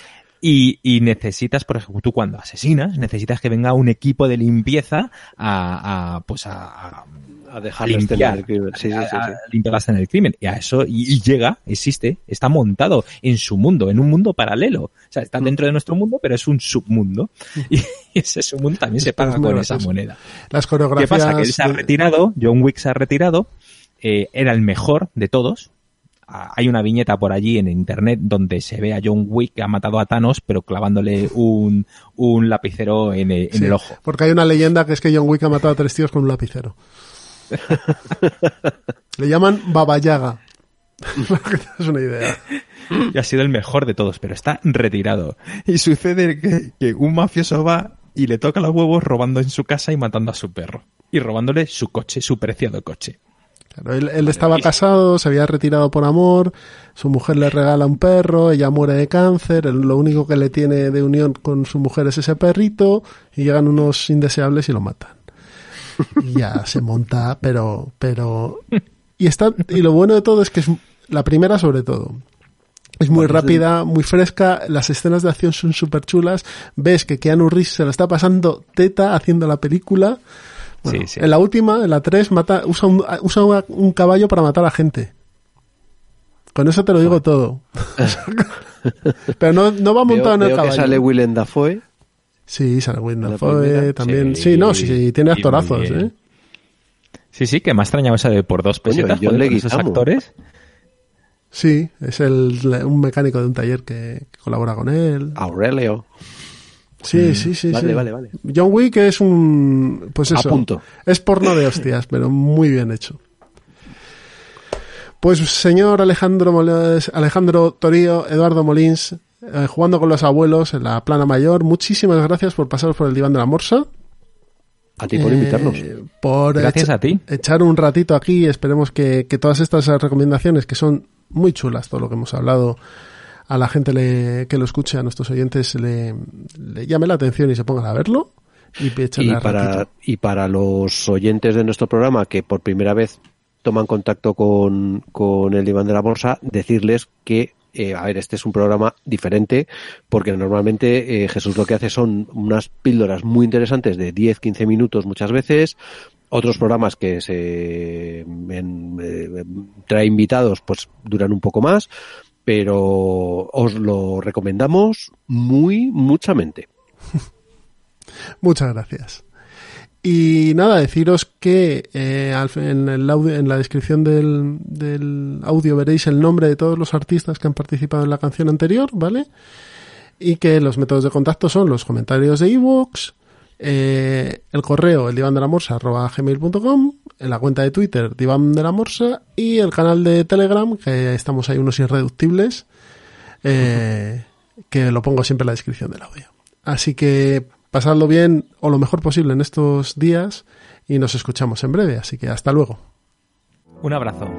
Y, y necesitas, por ejemplo, tú cuando asesinas, necesitas que venga un equipo de limpieza a, a, pues a, a- dejar limpiar, crimen. Sí, sí, a- sí, a limpiar la escena del crimen. Y a eso, y, y llega, existe, está montado en su mundo, en un mundo paralelo. O sea, Mm. está dentro de nuestro mundo, pero es un submundo. Y ese submundo también se paga con esa moneda. Las ¿Qué coreografías. pasa? Que él se ha retirado, John Wick se ha retirado, eh, era el mejor de todos. Ah, Hay una viñeta por allí en internet donde se ve a John Wick que ha matado a Thanos, pero clavándole un, un lapicero en el, en el ojo. Porque hay una leyenda que es que John Wick ha matado a tres tíos con un lapicero. Le llaman Baba Yaga. Para que te des una idea. Y ha sido el mejor de todos, pero está retirado. Y sucede que, que un mafioso va y le toca los huevos robando en su casa y matando a su perro. Y robándole su coche, su preciado coche. Claro, él, él estaba casado, se había retirado por amor, su mujer le regala un perro, ella muere de cáncer, él lo único que le tiene de unión con su mujer es ese perrito, y llegan unos indeseables y lo matan. Y ya se monta, pero, pero, y está, y lo bueno de todo es que es la primera sobre todo. Es muy rápida, muy fresca, las escenas de acción son súper chulas, ves que Keanu Reeves se lo está pasando teta haciendo la película. Bueno, Sí, sí. En la última, en la 3, mata, usa, un, usa un caballo para matar a gente. Con eso te lo digo todo. Pero no, no va montado Veo, en el veo que caballo. sale Willem Dafoe. Sí, Willem La Dafoe primera, también. sí. Sí, no, sí, sí, tiene actorazos. ¿eh? Sí, sí, que me ha extrañado esa de por dos pesetas, joder, con esos actores. Sí, es el, un mecánico de un taller que, que colabora con él. Aurelio. Sí, sí, sí. Mm. Vale, sí. vale, vale. John Wick es un. Pues A eso. punto. Es porno de hostias, pero muy bien hecho. Pues señor Alejandro, Mol- Alejandro Torío, Eduardo Molins, eh, jugando con los abuelos en la plana mayor, muchísimas gracias por pasaros por el diván de la morsa. A ti por Eh, invitarnos. por Gracias echa- a ti. Echar un ratito aquí. Esperemos que, que todas estas recomendaciones, que son muy chulas, todo lo que hemos hablado, a la gente le- que lo escuche, a nuestros oyentes, le, le llame la atención y se pongan a verlo. Y, Y para, ratito. y para los oyentes de nuestro programa que por primera vez toman contacto con, con el diván de la bolsa, decirles que, eh, a ver, este es un programa diferente porque normalmente eh, Jesús lo que hace son unas píldoras muy interesantes de 10-15 minutos muchas veces, otros programas que se eh, trae invitados pues duran un poco más, pero os lo recomendamos muy muchamente. Muchas gracias. Y nada, deciros que eh, en, el audio, en la descripción del, audio veréis el nombre de todos los artistas que han participado en la canción anterior, ¿vale? Y que los métodos de contacto son los comentarios de iVoox, eh, el correo, el diván de la morsa, arroba gmail.com, la cuenta de Twitter, diván de la morsa, y el canal de Telegram, que estamos ahí unos irreductibles, eh, que lo pongo siempre en la descripción del audio. Así que pasadlo bien o lo mejor posible en estos días y nos escuchamos en breve. Así que hasta luego. Un abrazo.